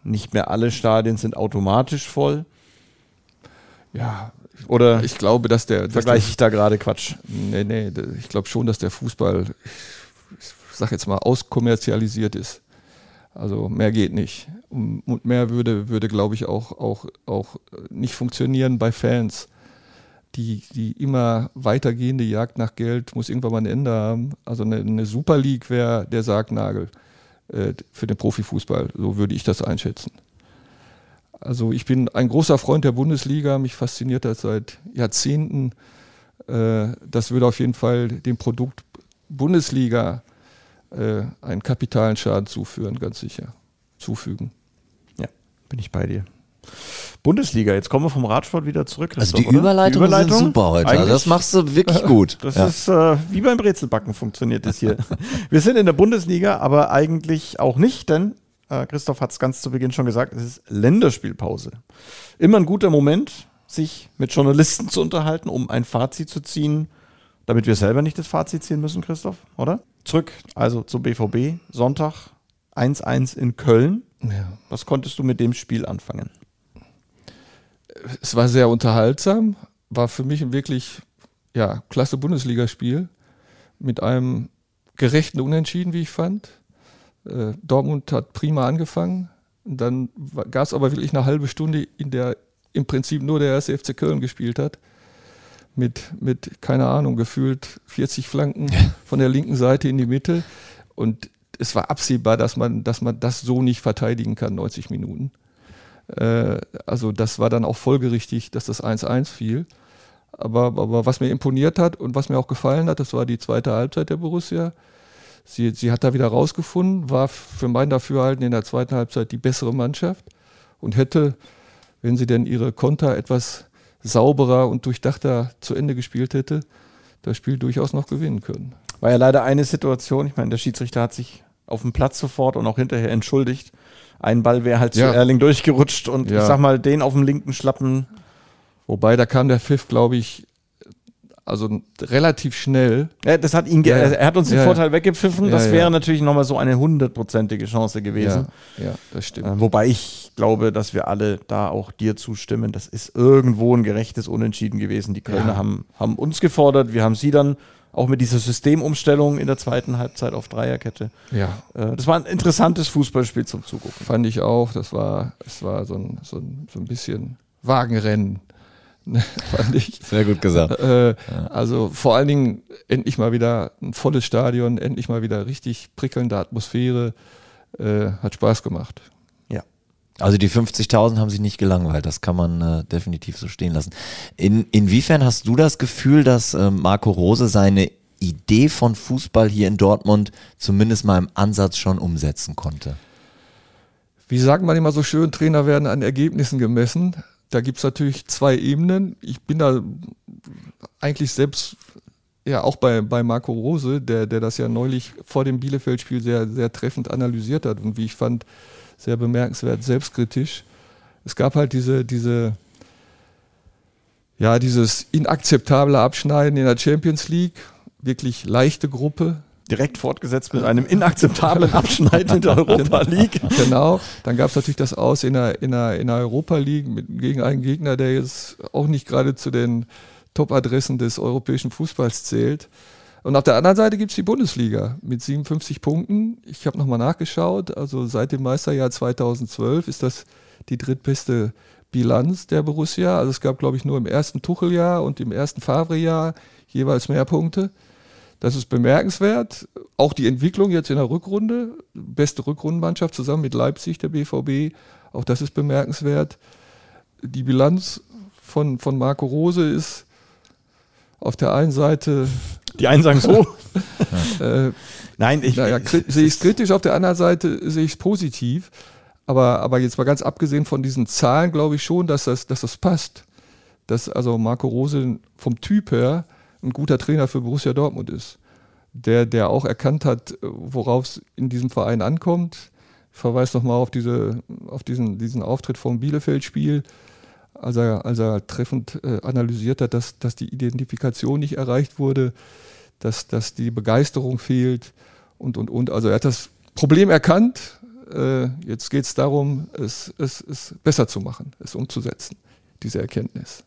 nicht mehr alle Stadien sind automatisch voll.
Ja, oder ich glaube, dass der.
Vergleiche ich da gerade Quatsch?
Nee, nee, ich glaube schon, dass der Fußball sag jetzt mal, auskommerzialisiert ist. Also mehr geht nicht. Und mehr würde, würde glaube ich, auch, auch, auch nicht funktionieren bei Fans. Die, die immer weitergehende Jagd nach Geld muss irgendwann mal ein Ende haben. Also eine, eine Super League wäre der Sargnagel äh, für den Profifußball. So würde ich das einschätzen. Also ich bin ein großer Freund der Bundesliga. Mich fasziniert das seit Jahrzehnten. Äh, das würde auf jeden Fall dem Produkt Bundesliga äh, einen kapitalen Schaden zuführen, ganz sicher. Zufügen.
Ja, bin ich bei dir. Bundesliga, jetzt kommen wir vom Radsport wieder zurück.
Also die Überleitung, die Überleitung sind super heute. Also das machst du wirklich *laughs* gut.
Das ja. ist äh, wie beim Brezelbacken funktioniert das hier. *laughs* wir sind in der Bundesliga, aber eigentlich auch nicht, denn äh, Christoph hat es ganz zu Beginn schon gesagt, es ist Länderspielpause. Immer ein guter Moment, sich mit Journalisten zu unterhalten, um ein Fazit zu ziehen, damit wir selber nicht das Fazit ziehen müssen, Christoph, oder? Zurück also zum BVB. Sonntag 1-1 in Köln. Ja. Was konntest du mit dem Spiel anfangen?
Es war sehr unterhaltsam, war für mich ein wirklich ja, klasse Bundesligaspiel mit einem gerechten Unentschieden, wie ich fand. Äh, Dortmund hat prima angefangen. Dann gab es aber wirklich eine halbe Stunde, in der im Prinzip nur der erste FC Köln gespielt hat. Mit, mit, keine Ahnung, gefühlt 40 Flanken von der linken Seite in die Mitte. Und es war absehbar, dass man, dass man das so nicht verteidigen kann, 90 Minuten. Äh, also das war dann auch folgerichtig, dass das 1-1 fiel. Aber, aber was mir imponiert hat und was mir auch gefallen hat, das war die zweite Halbzeit der Borussia. Sie, sie hat da wieder rausgefunden, war für mein Dafürhalten in der zweiten Halbzeit die bessere Mannschaft und hätte, wenn sie denn ihre Konter etwas sauberer und durchdachter zu Ende gespielt hätte, das Spiel durchaus noch gewinnen können.
War ja leider eine Situation, ich meine, der Schiedsrichter hat sich auf dem Platz sofort und auch hinterher entschuldigt. Ein Ball wäre halt
Ja.
zu Erling durchgerutscht und
Ja.
ich sag mal, den auf dem linken Schlappen.
Wobei, da kam der Pfiff, glaube ich, also relativ schnell.
Ja, das hat ihn, ge
Ja,
er hat uns den
Ja.
Vorteil weggepfiffen. Das wäre natürlich nochmal so eine hundertprozentige Chance gewesen.
Ja, das stimmt.
Äh, wobei ich glaube, dass wir alle da auch dir zustimmen. Das ist irgendwo ein gerechtes Unentschieden gewesen. Die Kölner haben, haben uns gefordert. Wir haben sie dann auch mit dieser Systemumstellung in der zweiten Halbzeit auf Dreierkette.
Ja,
Äh, das war ein interessantes Fußballspiel zum Zugucken.
fand ich auch. Das war, es war so ein, so ein, so ein bisschen Wagenrennen, ne, *laughs* fand ich.
Sehr gut gesagt.
Äh, Also vor allen Dingen endlich mal wieder ein volles Stadion, endlich mal wieder richtig prickelnde Atmosphäre. Äh, hat Spaß gemacht.
Ja.
Also die 50.000 haben sich nicht gelangweilt, das kann man äh, definitiv so stehen lassen. In, inwiefern hast du das Gefühl, dass äh, Marco Rose seine Idee von Fußball hier in Dortmund zumindest mal im Ansatz schon umsetzen konnte?
Wie sagt man immer so schön, Trainer werden an Ergebnissen gemessen. Da gibt es natürlich zwei Ebenen. Ich bin da eigentlich selbst, ja auch bei, bei Marco Rose, der, der das ja neulich vor dem Bielefeld-Spiel sehr, sehr treffend analysiert hat und wie ich fand, sehr bemerkenswert selbstkritisch. Es gab halt diese, diese, ja, dieses inakzeptable Abschneiden in der Champions League, wirklich leichte Gruppe,
Direkt fortgesetzt mit einem inakzeptablen Abschneid in der Europa League.
Genau, dann gab es natürlich das Aus in der, in der, in der Europa League mit, gegen einen Gegner, der jetzt auch nicht gerade zu den Top-Adressen des europäischen Fußballs zählt. Und auf der anderen Seite gibt es die Bundesliga mit 57 Punkten. Ich habe nochmal nachgeschaut, also seit dem Meisterjahr 2012 ist das die drittbeste Bilanz der Borussia. Also es gab, glaube ich, nur im ersten Tucheljahr und im ersten Favre-Jahr jeweils mehr Punkte. Das ist bemerkenswert. Auch die Entwicklung jetzt in der Rückrunde, beste Rückrundenmannschaft zusammen mit Leipzig, der BVB, auch das ist bemerkenswert. Die Bilanz von, von Marco Rose ist auf der einen Seite,
Die einen sagen so. *laughs*
äh,
Nein, ich
naja, sehe ich es kritisch, auf der anderen Seite sehe ich es positiv. Aber, aber jetzt mal ganz abgesehen von diesen Zahlen, glaube ich schon, dass das, dass das passt. Dass also Marco Rose vom Typ her ein guter Trainer für Borussia Dortmund ist. Der, der auch erkannt hat, worauf es in diesem Verein ankommt. Ich verweise nochmal auf, diese, auf diesen, diesen Auftritt vom Bielefeld-Spiel, als er, als er treffend äh, analysiert hat, dass, dass die Identifikation nicht erreicht wurde, dass, dass die Begeisterung fehlt und, und, und. Also er hat das Problem erkannt. Äh, jetzt geht es darum, es, es, es besser zu machen, es umzusetzen, diese Erkenntnis.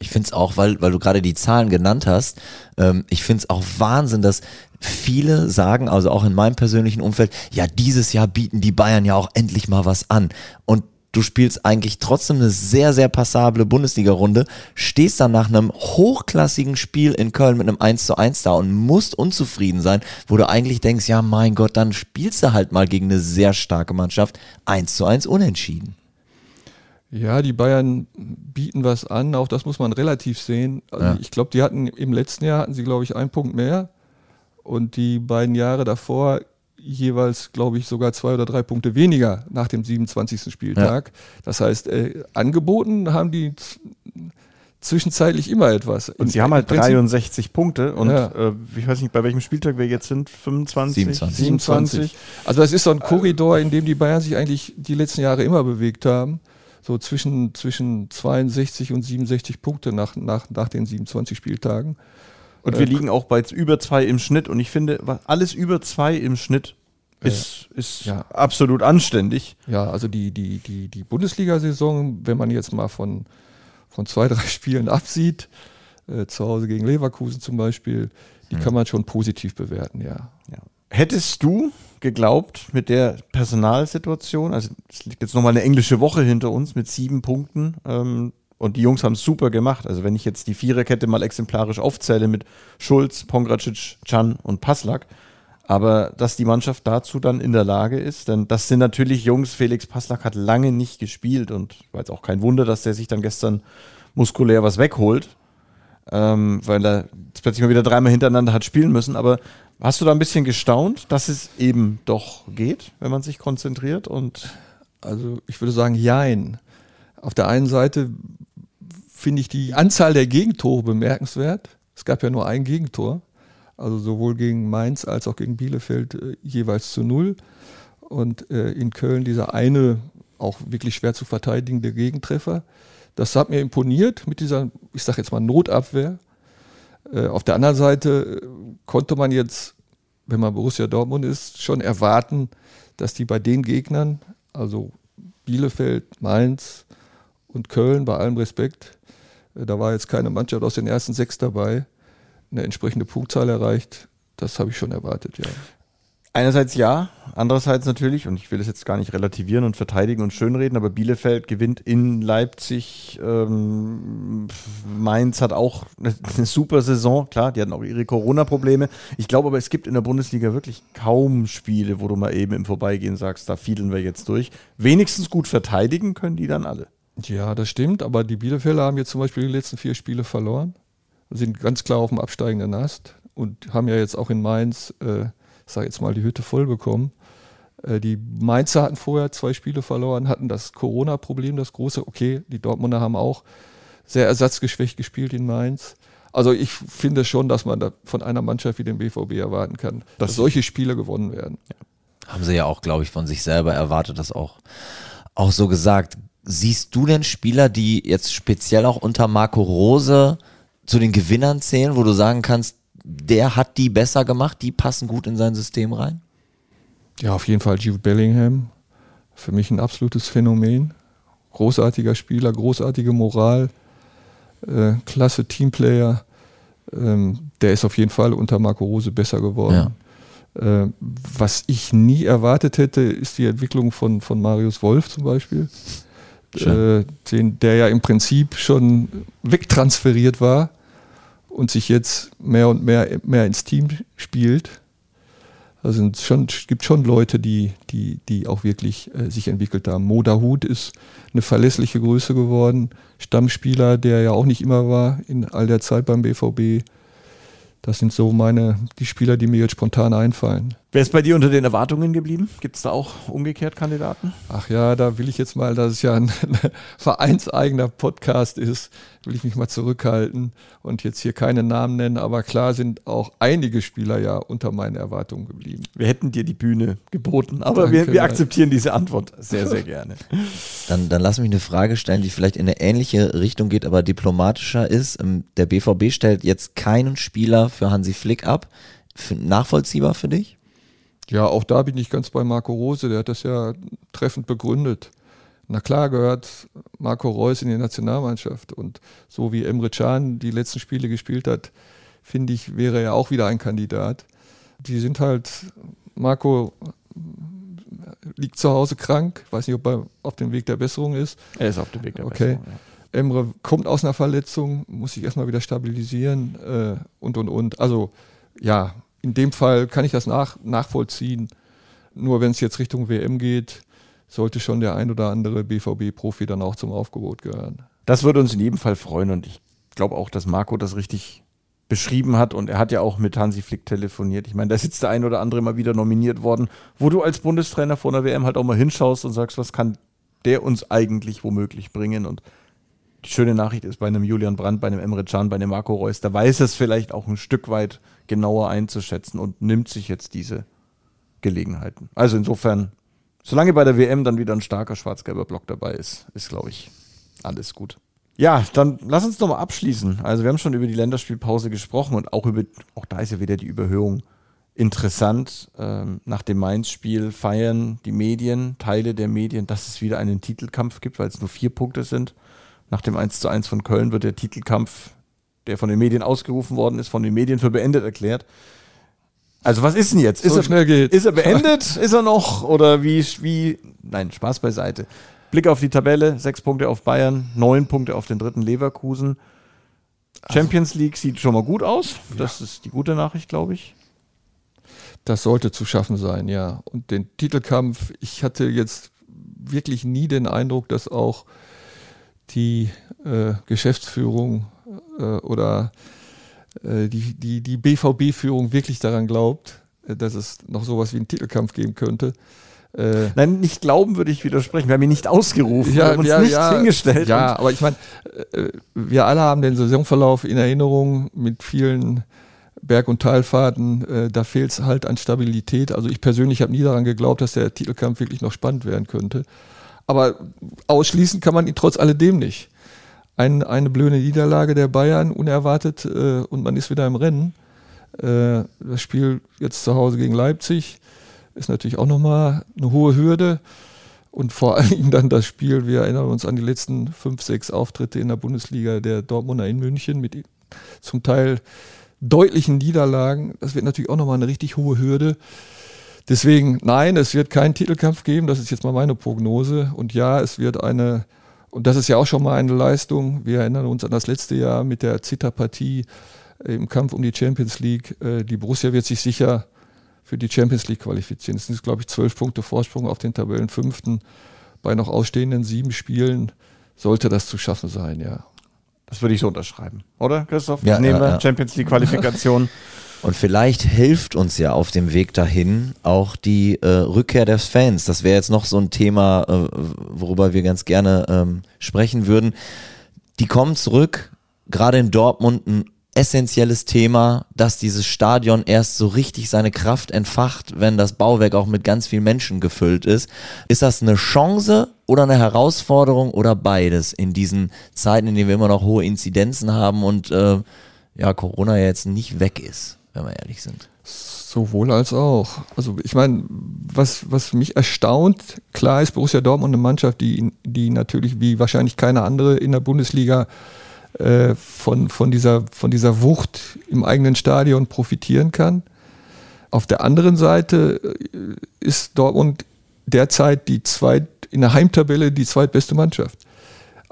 Ich finde es auch, weil, weil du gerade die Zahlen genannt hast, ähm, ich finde es auch Wahnsinn, dass viele sagen, also auch in meinem persönlichen Umfeld, ja, dieses Jahr bieten die Bayern ja auch endlich mal was an. Und du spielst eigentlich trotzdem eine sehr, sehr passable Bundesliga-Runde, stehst dann nach einem hochklassigen Spiel in Köln mit einem 1 zu 1 da und musst unzufrieden sein, wo du eigentlich denkst, ja, mein Gott, dann spielst du halt mal gegen eine sehr starke Mannschaft 1 zu 1 unentschieden.
Ja, die Bayern bieten was an, auch das muss man relativ sehen. Also
Ja.
Ich glaube, die hatten im letzten Jahr hatten sie, glaube ich, einen Punkt mehr. Und die beiden Jahre davor jeweils, glaube ich, sogar zwei oder drei Punkte weniger nach dem 27. Spieltag. Das heißt, äh, angeboten haben die zwischenzeitlich immer etwas.
Und sie haben halt
Im Prinzip
63 Punkte und
Ja.
äh, ich weiß nicht, bei welchem Spieltag wir jetzt sind, 25,
27.
27. Also das ist so ein Korridor, in dem die Bayern sich eigentlich die letzten Jahre immer bewegt haben. So zwischen, zwischen 62 und 67 Punkte nach, nach, nach den 27 Spieltagen.
Und
Äh,
wir liegen auch bei über zwei im Schnitt. Und ich finde, alles über zwei im Schnitt ist, ist
Ja.
absolut anständig.
Ja, also die, die, die, die Bundesliga-Saison, wenn man jetzt mal von, von zwei, drei *laughs* Spielen absieht, äh, zu Hause gegen Leverkusen zum Beispiel, die kann man schon positiv bewerten, ja.
Ja. Hättest du geglaubt, mit der Personalsituation, also es liegt jetzt nochmal eine englische Woche hinter uns mit sieben Punkten, ähm, Und die Jungs haben es super gemacht. Also wenn ich jetzt die Viererkette mal exemplarisch aufzähle mit Schulz, Pongracic, Chan und Paslak, aber dass die Mannschaft dazu dann in der Lage ist, denn das sind natürlich Jungs, Felix Paslak hat lange nicht gespielt und war jetzt auch kein Wunder, dass der sich dann gestern muskulär was wegholt, ähm, weil er plötzlich mal wieder dreimal hintereinander hat spielen müssen. Aber hast du da ein bisschen gestaunt, dass es eben doch geht, wenn man sich konzentriert und
also ich würde sagen, jein. Auf der einen Seite finde ich die Anzahl der Gegentore bemerkenswert. Es gab ja nur ein Gegentor, also sowohl gegen Mainz als auch gegen Bielefeld äh, jeweils zu null. Und äh, in Köln dieser eine auch wirklich schwer zu verteidigende Gegentreffer. Das hat mir imponiert mit dieser, ich sage jetzt mal, Notabwehr. Äh, auf der anderen Seite äh, konnte man jetzt, wenn man Borussia Dortmund ist, schon erwarten, dass die bei den Gegnern, also Bielefeld, Mainz und Köln, bei allem Respekt, äh, da war jetzt keine Mannschaft aus den ersten sechs dabei, eine entsprechende Punktzahl erreicht. Das habe ich schon erwartet, ja.
Einerseits ja, andererseits natürlich, und ich will es jetzt gar nicht relativieren und verteidigen und schönreden, aber Bielefeld gewinnt in Leipzig. Ähm, Mainz hat auch eine, super Saison, klar, die hatten auch ihre Corona-Probleme. Ich glaube aber, es gibt in der Bundesliga wirklich kaum Spiele, wo du mal eben im Vorbeigehen sagst, da fielen wir jetzt durch. Wenigstens gut verteidigen können die dann alle.
Ja, das stimmt, aber die Bielefelder haben jetzt zum Beispiel die letzten vier Spiele verloren, sind ganz klar auf dem absteigenden Ast und haben ja jetzt auch in Mainz, äh, sage jetzt mal, die Hütte voll bekommen. Äh, die Mainzer hatten vorher zwei Spiele verloren, hatten das Corona-Problem, das große. Okay, die Dortmunder haben auch sehr ersatzgeschwächt gespielt in Mainz. Also ich finde schon, dass man da von einer Mannschaft wie dem BVB erwarten kann, dass solche Spiele gewonnen werden.
Ja. Haben sie ja auch, glaube ich, von sich selber erwartet, das auch, auch so gesagt. Siehst du denn Spieler, die jetzt speziell auch unter Marco Rose zu den Gewinnern zählen, wo du sagen kannst, der hat die besser gemacht, die passen gut in sein System rein?
Ja, auf jeden Fall Jude Bellingham. Für mich ein absolutes Phänomen. Großartiger Spieler, großartige Moral, äh, klasse Teamplayer. Ähm, der ist auf jeden Fall unter Marco Rose besser geworden. Ja. Äh, was ich nie erwartet hätte, ist die Entwicklung von, von Marius Wolf zum Beispiel äh, den, der ja im Prinzip schon wegtransferiert war und sich jetzt mehr und mehr, mehr ins Team spielt. Also es schon, gibt schon Leute, die, die, die auch wirklich äh, sich entwickelt haben. Moda Hut ist eine verlässliche Größe geworden. Stammspieler, der ja auch nicht immer war in all der Zeit beim BVB. Das sind so meine, die Spieler, die mir jetzt spontan einfallen.
Wer ist bei dir unter den Erwartungen geblieben? Gibt es da auch umgekehrt Kandidaten?
Ach ja, da will ich jetzt mal, dass es ja ein, *laughs* ein vereinseigener Podcast ist, will ich mich mal zurückhalten und jetzt hier keine Namen nennen, aber klar sind auch einige Spieler ja unter meinen Erwartungen geblieben.
Wir hätten dir die Bühne geboten, aber wir, wir, akzeptieren diese Antwort sehr, *laughs* sehr gerne.
Dann, dann lass mich eine Frage stellen, die vielleicht in eine ähnliche Richtung geht, aber diplomatischer ist. Ähm, der BVB stellt jetzt keinen Spieler für Hansi Flick ab. Nachvollziehbar für dich?
Ja, auch da bin ich ganz bei Marco Rose, der hat das ja treffend begründet. Na klar gehört Marco Reus in die Nationalmannschaft und so wie Emre Can die letzten Spiele gespielt hat, finde ich, wäre er auch wieder ein Kandidat. Die sind halt, Marco liegt zu Hause krank, weiß nicht, ob er auf dem Weg der Besserung ist.
Er ist auf dem Weg der
okay.
Besserung. Ja.
Emre kommt aus einer Verletzung, muss sich erstmal wieder stabilisieren äh, und und und. Also ja, in dem Fall kann ich das nach, nachvollziehen. Nur wenn es jetzt Richtung WM geht, sollte schon der ein oder andere BVB-Profi dann auch zum Aufgebot gehören.
Das würde uns in jedem Fall freuen und ich glaube auch, dass Marco das richtig beschrieben hat und er hat ja auch mit Hansi Flick telefoniert. Ich meine, da ist jetzt der ein oder andere mal wieder nominiert worden, wo du als Bundestrainer vor einer WM halt auch mal hinschaust und sagst, was kann der uns eigentlich womöglich bringen und die schöne Nachricht ist bei einem Julian Brandt, bei einem Emre Can, bei einem Marco Reus, da weiß es vielleicht auch ein Stück weit genauer einzuschätzen und nimmt sich jetzt diese Gelegenheiten. Also insofern, solange bei der WM dann wieder ein starker schwarz-gelber Block dabei ist, ist, glaube ich, alles gut. Ja, dann lass uns nochmal abschließen. Also wir haben schon über die Länderspielpause gesprochen und auch über, auch da ist ja wieder die Überhöhung interessant. Ähm, nach dem Mainz-Spiel feiern die Medien, Teile der Medien, dass es wieder einen Titelkampf gibt, weil es nur vier Punkte sind. Nach dem 1 zu 1 von Köln wird der Titelkampf, der von den Medien ausgerufen worden ist, von den Medien für beendet erklärt. Also was ist denn jetzt?
So
ist er,
schnell geht.
Ist er beendet? *laughs* ist er noch? Oder wie, wie, nein, Spaß beiseite. Blick auf die Tabelle, sechs Punkte auf Bayern, neun Punkte auf den dritten Leverkusen. Champions League sieht schon mal gut aus. Das ist die gute Nachricht, glaube ich.
Das sollte zu schaffen sein, ja. Und den Titelkampf, ich hatte jetzt wirklich nie den Eindruck, dass auch die äh, Geschäftsführung oder äh, die, die, die BVB-Führung wirklich daran glaubt, äh, dass es noch sowas wie einen Titelkampf geben könnte.
Äh, Nein, nicht glauben würde ich widersprechen. Wir haben ihn nicht ausgerufen,
ja,
wir haben uns
ja,
nicht
ja,
hingestellt.
Ja, aber ich meine, äh, wir alle haben den Saisonverlauf in Erinnerung mit vielen Berg- und Talfahrten. Äh, da fehlt es halt an Stabilität. Also ich persönlich habe nie daran geglaubt, dass der Titelkampf wirklich noch spannend werden könnte. Aber ausschließen kann man ihn trotz alledem nicht. Ein, eine blöde Niederlage der Bayern, unerwartet, äh, und man ist wieder im Rennen. Äh, das Spiel jetzt zu Hause gegen Leipzig ist natürlich auch nochmal eine hohe Hürde. Und vor *laughs* allen Dingen dann das Spiel, wir erinnern uns an die letzten fünf, sechs Auftritte in der Bundesliga der Dortmunder in München mit zum Teil deutlichen Niederlagen. Das wird natürlich auch nochmal eine richtig hohe Hürde. Deswegen, nein, es wird keinen Titelkampf geben. Das ist jetzt mal meine Prognose. Und ja, es wird eine, und das ist ja auch schon mal eine Leistung. Wir erinnern uns an das letzte Jahr mit der Zitterpartie im Kampf um die Champions League. Äh, die Borussia wird sich sicher für die Champions League qualifizieren. Es sind, glaube ich, zwölf Punkte Vorsprung auf den Tabellenfünften. Bei noch ausstehenden sieben Spielen sollte das zu schaffen sein, ja.
Das würde ich so unterschreiben, oder Christoph?
Ja,
Nehmen
ja,
wir
ja.
Champions League Qualifikation. *laughs*
Und vielleicht hilft uns ja auf dem Weg dahin auch die äh, Rückkehr des Fans. Das wäre jetzt noch so ein Thema, äh, worüber wir ganz gerne ähm, sprechen würden. Die kommen zurück, gerade in Dortmund ein essentielles Thema, dass dieses Stadion erst so richtig seine Kraft entfacht, wenn das Bauwerk auch mit ganz vielen Menschen gefüllt ist. Ist das eine Chance oder eine Herausforderung oder beides in diesen Zeiten, in denen wir immer noch hohe Inzidenzen haben und äh, ja, Corona jetzt nicht weg ist, wenn wir ehrlich sind?
Sowohl als auch. Also ich meine, was, was mich erstaunt, klar ist Borussia Dortmund eine Mannschaft, die, die natürlich wie wahrscheinlich keine andere in der Bundesliga äh, von, von, dieser, von dieser Wucht im eigenen Stadion profitieren kann. Auf der anderen Seite äh, ist Dortmund derzeit die zweit, in der Heimtabelle die zweitbeste Mannschaft.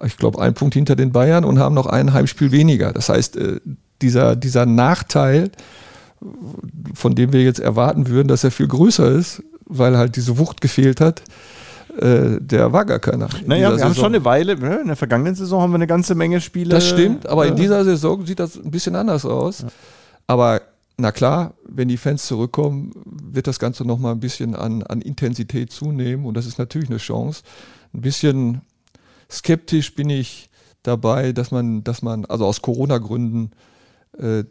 Ich glaube, ein Punkt hinter den Bayern und haben noch ein Heimspiel weniger. Das heißt, äh, dieser, dieser Nachteil, von dem wir jetzt erwarten würden, dass er viel größer ist, weil halt diese Wucht gefehlt hat, äh, der war gar keiner. in
Naja, wir haben schon eine Weile, äh, in der vergangenen Saison haben wir eine ganze Menge Spiele.
Das stimmt, aber in
äh,
dieser Saison sieht das ein bisschen anders aus. Aber na klar, wenn die Fans zurückkommen, wird das Ganze nochmal ein bisschen an, an Intensität zunehmen und das ist natürlich eine Chance. Ein bisschen skeptisch bin ich dabei, dass man, dass man, also aus Corona-Gründen,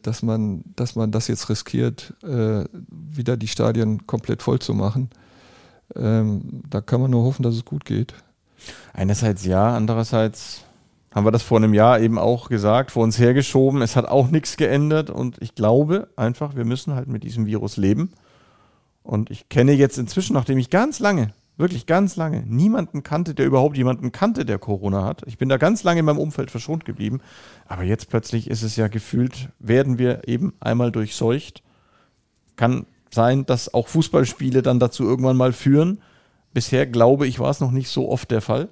dass man, dass man das jetzt riskiert, äh, wieder die Stadien komplett voll zu machen. Ähm, da kann man nur hoffen, dass es gut geht.
Einerseits ja, andererseits haben wir das vor einem Jahr eben auch gesagt, vor uns hergeschoben. Es hat auch nichts geändert und ich glaube einfach, wir müssen halt mit diesem Virus leben. Und ich kenne jetzt inzwischen, nachdem ich ganz lange, wirklich ganz lange, niemanden kannte, der überhaupt jemanden kannte, der Corona hat. Ich bin da ganz lange in meinem Umfeld verschont geblieben. Aber jetzt plötzlich ist es ja gefühlt, werden wir eben einmal durchseucht. Kann sein, dass auch Fußballspiele dann dazu irgendwann mal führen. Bisher glaube ich, war es noch nicht so oft der Fall.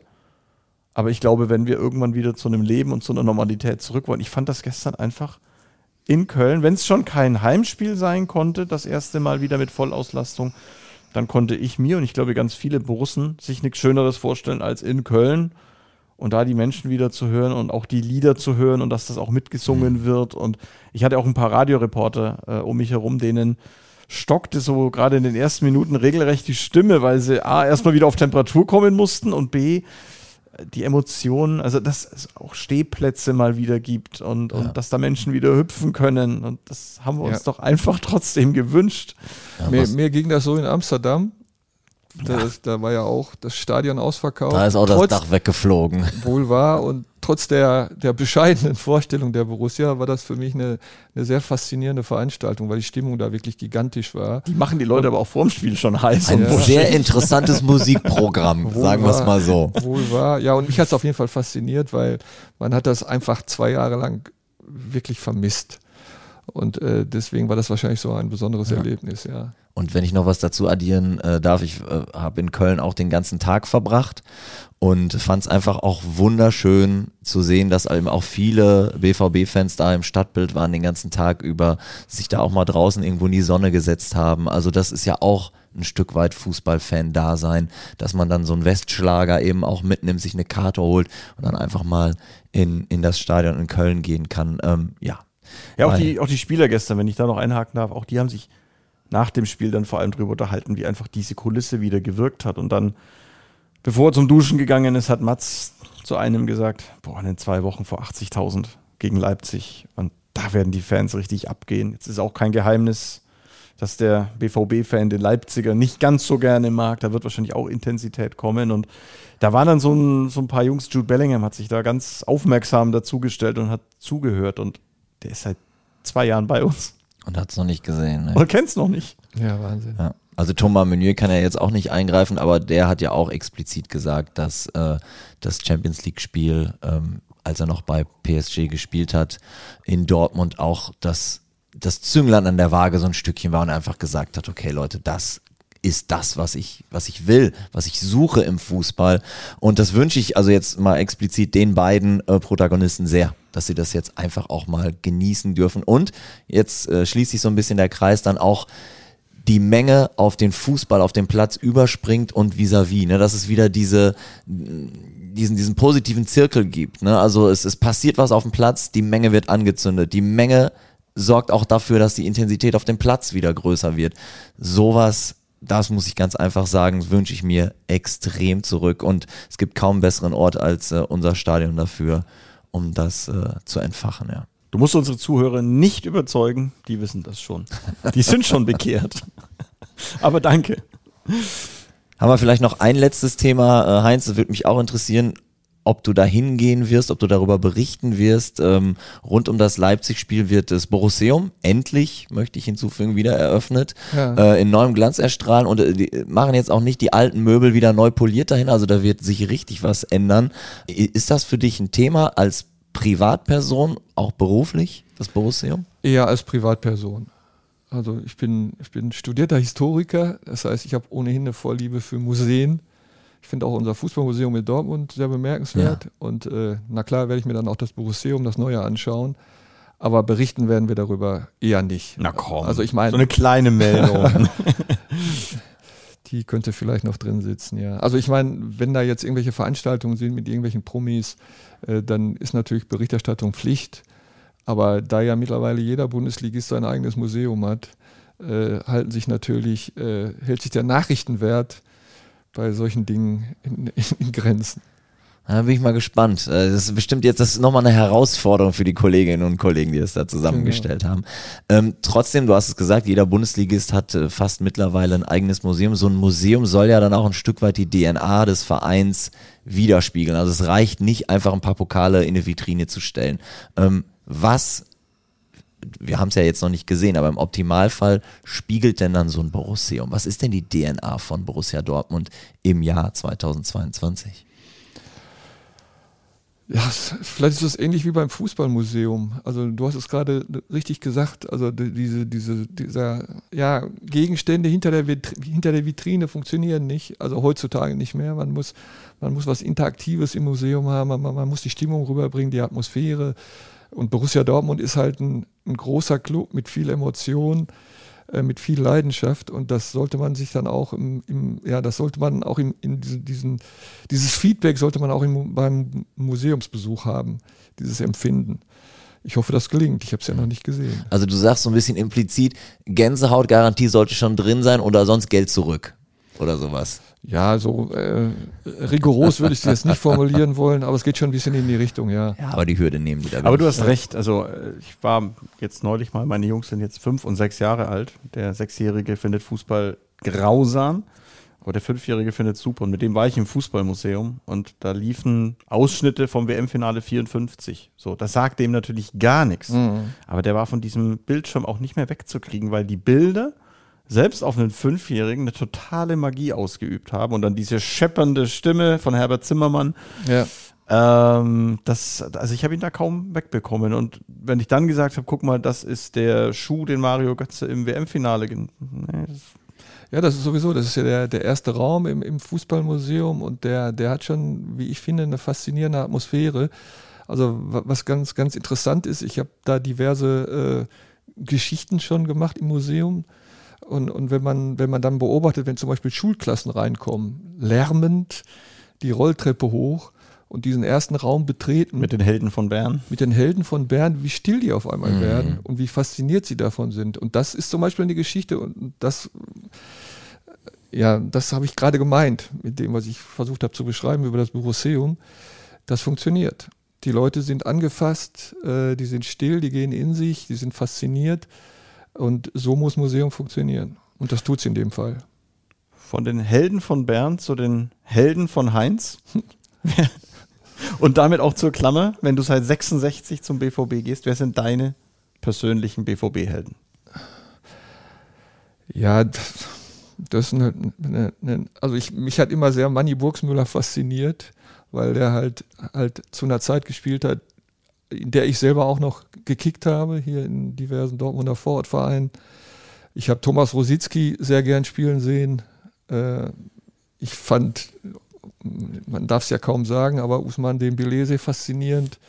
Aber ich glaube, wenn wir irgendwann wieder zu einem Leben und zu einer Normalität zurück wollen, ich fand das gestern einfach in Köln, wenn es schon kein Heimspiel sein konnte, das erste Mal wieder mit Vollauslastung, dann konnte ich mir und ich glaube ganz viele Borussen sich nichts Schöneres vorstellen als in Köln und da die Menschen wieder zu hören und auch die Lieder zu hören und dass das auch mitgesungen wird. Und ich hatte auch ein paar Radioreporter äh, um mich herum, denen stockte so gerade in den ersten Minuten regelrecht die Stimme, weil sie A, erstmal wieder auf Temperatur kommen mussten und B, die Emotionen, also dass es auch Stehplätze mal wieder gibt und, und dass da Menschen wieder hüpfen können. Und das haben wir uns
Ja.
doch einfach trotzdem gewünscht.
mir, mir ging das so in Amsterdam. Das, da war ja auch das Stadion ausverkauft.
Da ist auch das
Trotz-
Dach weggeflogen. *laughs*
wohl war und trotz der, der bescheidenen Vorstellung der Borussia war das für mich eine, eine sehr faszinierende Veranstaltung, weil die Stimmung da wirklich gigantisch war.
Die machen die Leute aber auch vorm Spiel schon heiß.
Ein
wuschig.
sehr interessantes Musikprogramm, *laughs* sagen wir es mal so.
Wohl war. Ja, und mich hat es auf jeden Fall fasziniert, weil man hat das einfach zwei Jahre lang wirklich vermisst. Und äh, deswegen war das wahrscheinlich so ein besonderes Erlebnis, ja.
Und wenn ich noch was dazu addieren äh, darf, ich äh, habe in Köln auch den ganzen Tag verbracht und fand es einfach auch wunderschön zu sehen, dass eben auch viele BVB-Fans da im Stadtbild waren den ganzen Tag über, sich da auch mal draußen irgendwo in die Sonne gesetzt haben. Also das ist ja auch ein Stück weit Fußballfan-Dasein, dass man dann so einen Westschlager eben auch mitnimmt, sich eine Karte holt und dann einfach mal in, in das Stadion in Köln gehen kann. Ähm, ja.
Ja, auch die, auch die Spieler gestern, wenn ich da noch einhaken darf, auch die haben sich nach dem Spiel dann vor allem darüber unterhalten, wie einfach diese Kulisse wieder gewirkt hat. Und dann, bevor er zum Duschen gegangen ist, hat Mats zu einem gesagt, boah, in zwei Wochen vor 80.000 gegen Leipzig. Und da werden die Fans richtig abgehen. Jetzt ist auch kein Geheimnis, dass der BVB-Fan den Leipziger nicht ganz so gerne mag. Da wird wahrscheinlich auch Intensität kommen. Und da waren dann so ein, so ein paar Jungs, Jude Bellingham hat sich da ganz aufmerksam dazugestellt und hat zugehört. Und der ist seit zwei Jahren bei uns.
Und hat es noch nicht gesehen. Ne?
Oder kennt es noch nicht.
Ja, Wahnsinn.
Ja. Also Thomas Meunier kann ja jetzt auch nicht eingreifen, aber der hat ja auch explizit gesagt, dass äh, das Champions League-Spiel, ähm, als er noch bei PSG gespielt hat, in Dortmund auch das, das Zünglein an der Waage so ein Stückchen war und einfach gesagt hat, okay Leute, das ist das, was ich, was ich will, was ich suche im Fußball. Und das wünsche ich also jetzt mal explizit den beiden äh, Protagonisten sehr, dass sie das jetzt einfach auch mal genießen dürfen. Und jetzt äh, schließt sich so ein bisschen der Kreis dann auch die Menge auf den Fußball, auf den Platz überspringt und vis-à-vis, -vis, ne, dass es wieder diese, diesen, diesen positiven Zirkel gibt. Ne? Also es, es passiert was auf dem Platz, die Menge wird angezündet, die Menge sorgt auch dafür, dass die Intensität auf dem Platz wieder größer wird. Sowas das muss ich ganz einfach sagen, wünsche ich mir extrem zurück. Und es gibt kaum einen besseren Ort als äh, unser Stadion dafür, um das äh, zu entfachen, ja.
Du musst unsere Zuhörer nicht überzeugen, die wissen das schon. Die sind schon bekehrt. *laughs* Aber danke.
Haben wir vielleicht noch ein letztes Thema, äh, Heinz, das würde mich auch interessieren ob du da hingehen wirst, ob du darüber berichten wirst. Ähm, rund um das Leipzig-Spiel wird das Borusseum endlich, möchte ich hinzufügen, wieder eröffnet, ja. äh, in neuem Glanz erstrahlen und äh, machen jetzt auch nicht die alten Möbel wieder neu poliert dahin, also da wird sich richtig was ändern. Ist das für dich ein Thema als Privatperson, auch beruflich, das Borusseum?
Eher als Privatperson. Also ich bin, ich bin studierter Historiker, das heißt, ich habe ohnehin eine Vorliebe für Museen ich finde auch unser Fußballmuseum in Dortmund sehr bemerkenswert. Ja. Und äh, na klar werde ich mir dann auch das Borusseum, das Neue anschauen. Aber berichten werden wir darüber eher nicht.
Na komm.
Also ich meine.
So eine kleine Meldung. *laughs*
die könnte vielleicht noch drin sitzen, ja. Also ich meine, wenn da jetzt irgendwelche Veranstaltungen sind mit irgendwelchen Promis, äh, dann ist natürlich Berichterstattung Pflicht. Aber da ja mittlerweile jeder Bundesligist sein eigenes Museum hat, äh, halten sich natürlich, äh, hält sich der Nachrichtenwert bei solchen Dingen in, in, in Grenzen.
Da bin ich mal gespannt. Äh, das ist bestimmt jetzt das nochmal eine Herausforderung für die Kolleginnen und Kollegen, die das da zusammengestellt genau. haben. Ähm, trotzdem, du hast es gesagt, jeder Bundesligist hat äh, fast mittlerweile ein eigenes Museum. So ein Museum soll ja dann auch ein Stück weit die DNA des Vereins widerspiegeln. Also es reicht nicht einfach ein paar Pokale in eine Vitrine zu stellen. Ähm, was wir haben es ja jetzt noch nicht gesehen, aber im Optimalfall spiegelt denn dann so ein Borussia? Was ist denn die DNA von Borussia Dortmund im Jahr 2022?
Ja, vielleicht ist das ähnlich wie beim Fußballmuseum. Also du hast es gerade richtig gesagt, also diese, diese, dieser, ja, Gegenstände hinter der, hinter der Vitrine funktionieren nicht, also heutzutage nicht mehr. Man muss, man muss was Interaktives im Museum haben, man, man muss die Stimmung rüberbringen, die Atmosphäre. Und Borussia Dortmund ist halt ein, ein großer Club mit viel Emotion, äh, mit viel Leidenschaft und das sollte man sich dann auch im, im ja, das sollte man auch in, in diesen, dieses Feedback sollte man auch im, beim Museumsbesuch haben, dieses Empfinden. Ich hoffe, das gelingt. Ich habe es ja noch nicht gesehen.
Also du sagst so ein bisschen implizit, Gänsehautgarantie sollte schon drin sein oder sonst Geld zurück oder sowas.
Ja, so äh, rigoros würde ich es jetzt nicht *laughs* formulieren wollen, aber es geht schon ein bisschen in die Richtung, ja. ja
aber die Hürde nehmen die
da. Aber du hast ja. recht. Also äh, ich war jetzt neulich mal, meine Jungs sind jetzt fünf und sechs Jahre alt. Der Sechsjährige findet Fußball grausam, aber der Fünfjährige findet es super. Und mit dem war ich im Fußballmuseum und da liefen Ausschnitte vom WM-Finale 54. So, das sagt dem natürlich gar nichts. Mhm. Aber der war von diesem Bildschirm auch nicht mehr wegzukriegen, weil die Bilder selbst auf einen Fünfjährigen eine totale Magie ausgeübt haben und dann diese scheppernde Stimme von Herbert Zimmermann. Ja. Ähm, das, also ich habe ihn da kaum wegbekommen. Und wenn ich dann gesagt habe, guck mal, das ist der Schuh, den Mario Götze im WM-Finale. Nee,
Ja, das ist sowieso, das ist ja der, der erste Raum im, im Fußballmuseum und der, der hat schon, wie ich finde, eine faszinierende Atmosphäre. Also was ganz, ganz interessant ist, ich habe da diverse äh, Geschichten schon gemacht im Museum. Und, und wenn, man, wenn man dann beobachtet, wenn zum Beispiel Schulklassen reinkommen, lärmend die Rolltreppe hoch und diesen ersten Raum betreten.
Mit den Helden von Bern.
Mit den Helden von Bern, wie still die auf einmal mhm. werden und wie fasziniert sie davon sind. Und das ist zum Beispiel eine Geschichte und das, ja, das habe ich gerade gemeint mit dem, was ich versucht habe zu beschreiben über das Boruseum. Das funktioniert. Die Leute sind angefasst, äh, die sind still, die gehen in sich, die sind fasziniert. Und so muss Museum funktionieren. Und das tut es in dem Fall.
Von den Helden von Bern zu den Helden von Heinz. *laughs* Und damit auch zur Klammer, wenn du seit 66 zum BVB gehst, wer sind deine persönlichen BVB-Helden?
Ja, das ist eine, eine, eine, also ich, mich hat immer sehr Manny Burgsmüller fasziniert, weil der halt halt zu einer Zeit gespielt hat, in der ich selber auch noch gekickt habe, hier in diversen Dortmunder Vorortvereinen. Ich habe Thomas Rositzky sehr gern spielen sehen. Äh, ich fand, man darf es ja kaum sagen, aber Usman Dembélé faszinierend.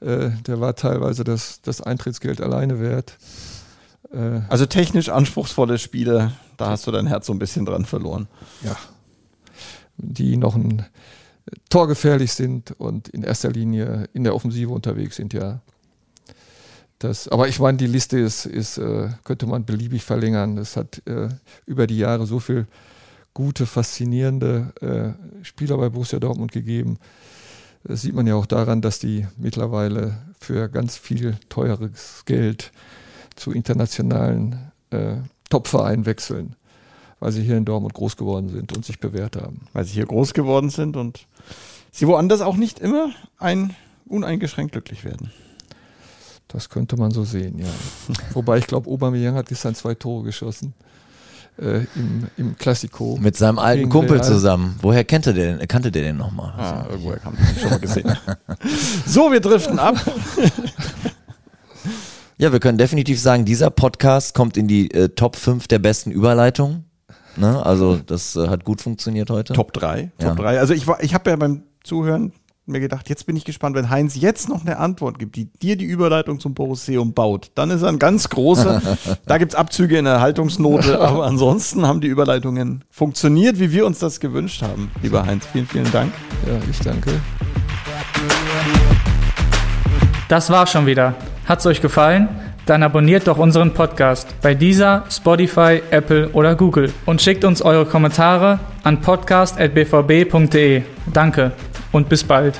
Äh, der war teilweise das, das Eintrittsgeld alleine wert.
Äh, also technisch anspruchsvolle Spiele, da hast du dein Herz so ein bisschen dran verloren.
Ja. Die noch ein torgefährlich sind und in erster Linie in der Offensive unterwegs sind, ja. Das, aber ich meine, die Liste ist, ist äh, könnte man beliebig verlängern. Es hat äh, über die Jahre so viel gute, faszinierende äh, Spieler bei Borussia Dortmund gegeben. Das sieht man ja auch daran, dass die mittlerweile für ganz viel teures Geld zu internationalen äh, Topvereinen wechseln weil sie hier in Dortmund groß geworden sind und sich bewährt haben.
Weil sie hier groß geworden sind und sie woanders auch nicht immer ein, uneingeschränkt glücklich werden.
Das könnte man so sehen, ja. *laughs* Wobei ich glaube, Aubameyang hat gestern zwei Tore geschossen. Äh, im, im Klassiko.
Mit seinem alten Kumpel Real. zusammen. Woher kannte der den, kannte der den nochmal?
Ah, irgendwoher haben wir schon mal gesehen. *laughs* so, wir driften ab. *laughs*
ja, wir können definitiv sagen, dieser Podcast kommt in die äh, Top 5 der besten Überleitungen. Ne? Also das äh, hat gut funktioniert heute.
Top 3. Ja. Top 3. Also ich, war, ich habe ja beim Zuhören mir gedacht, jetzt bin ich gespannt, wenn Heinz jetzt noch eine Antwort gibt, die dir die Überleitung zum Borusseum baut, dann ist er ein ganz großer. *laughs* da gibt es Abzüge in der Haltungsnote, *laughs* aber ansonsten haben die Überleitungen funktioniert, wie wir uns das gewünscht haben. Lieber Heinz, vielen, vielen Dank.
Ja, ich danke.
Das war schon wieder. Hat's euch gefallen? Dann abonniert doch unseren Podcast bei dieser, Spotify, Apple oder Google und schickt uns eure Kommentare an podcast.bvb.de. Danke und bis bald.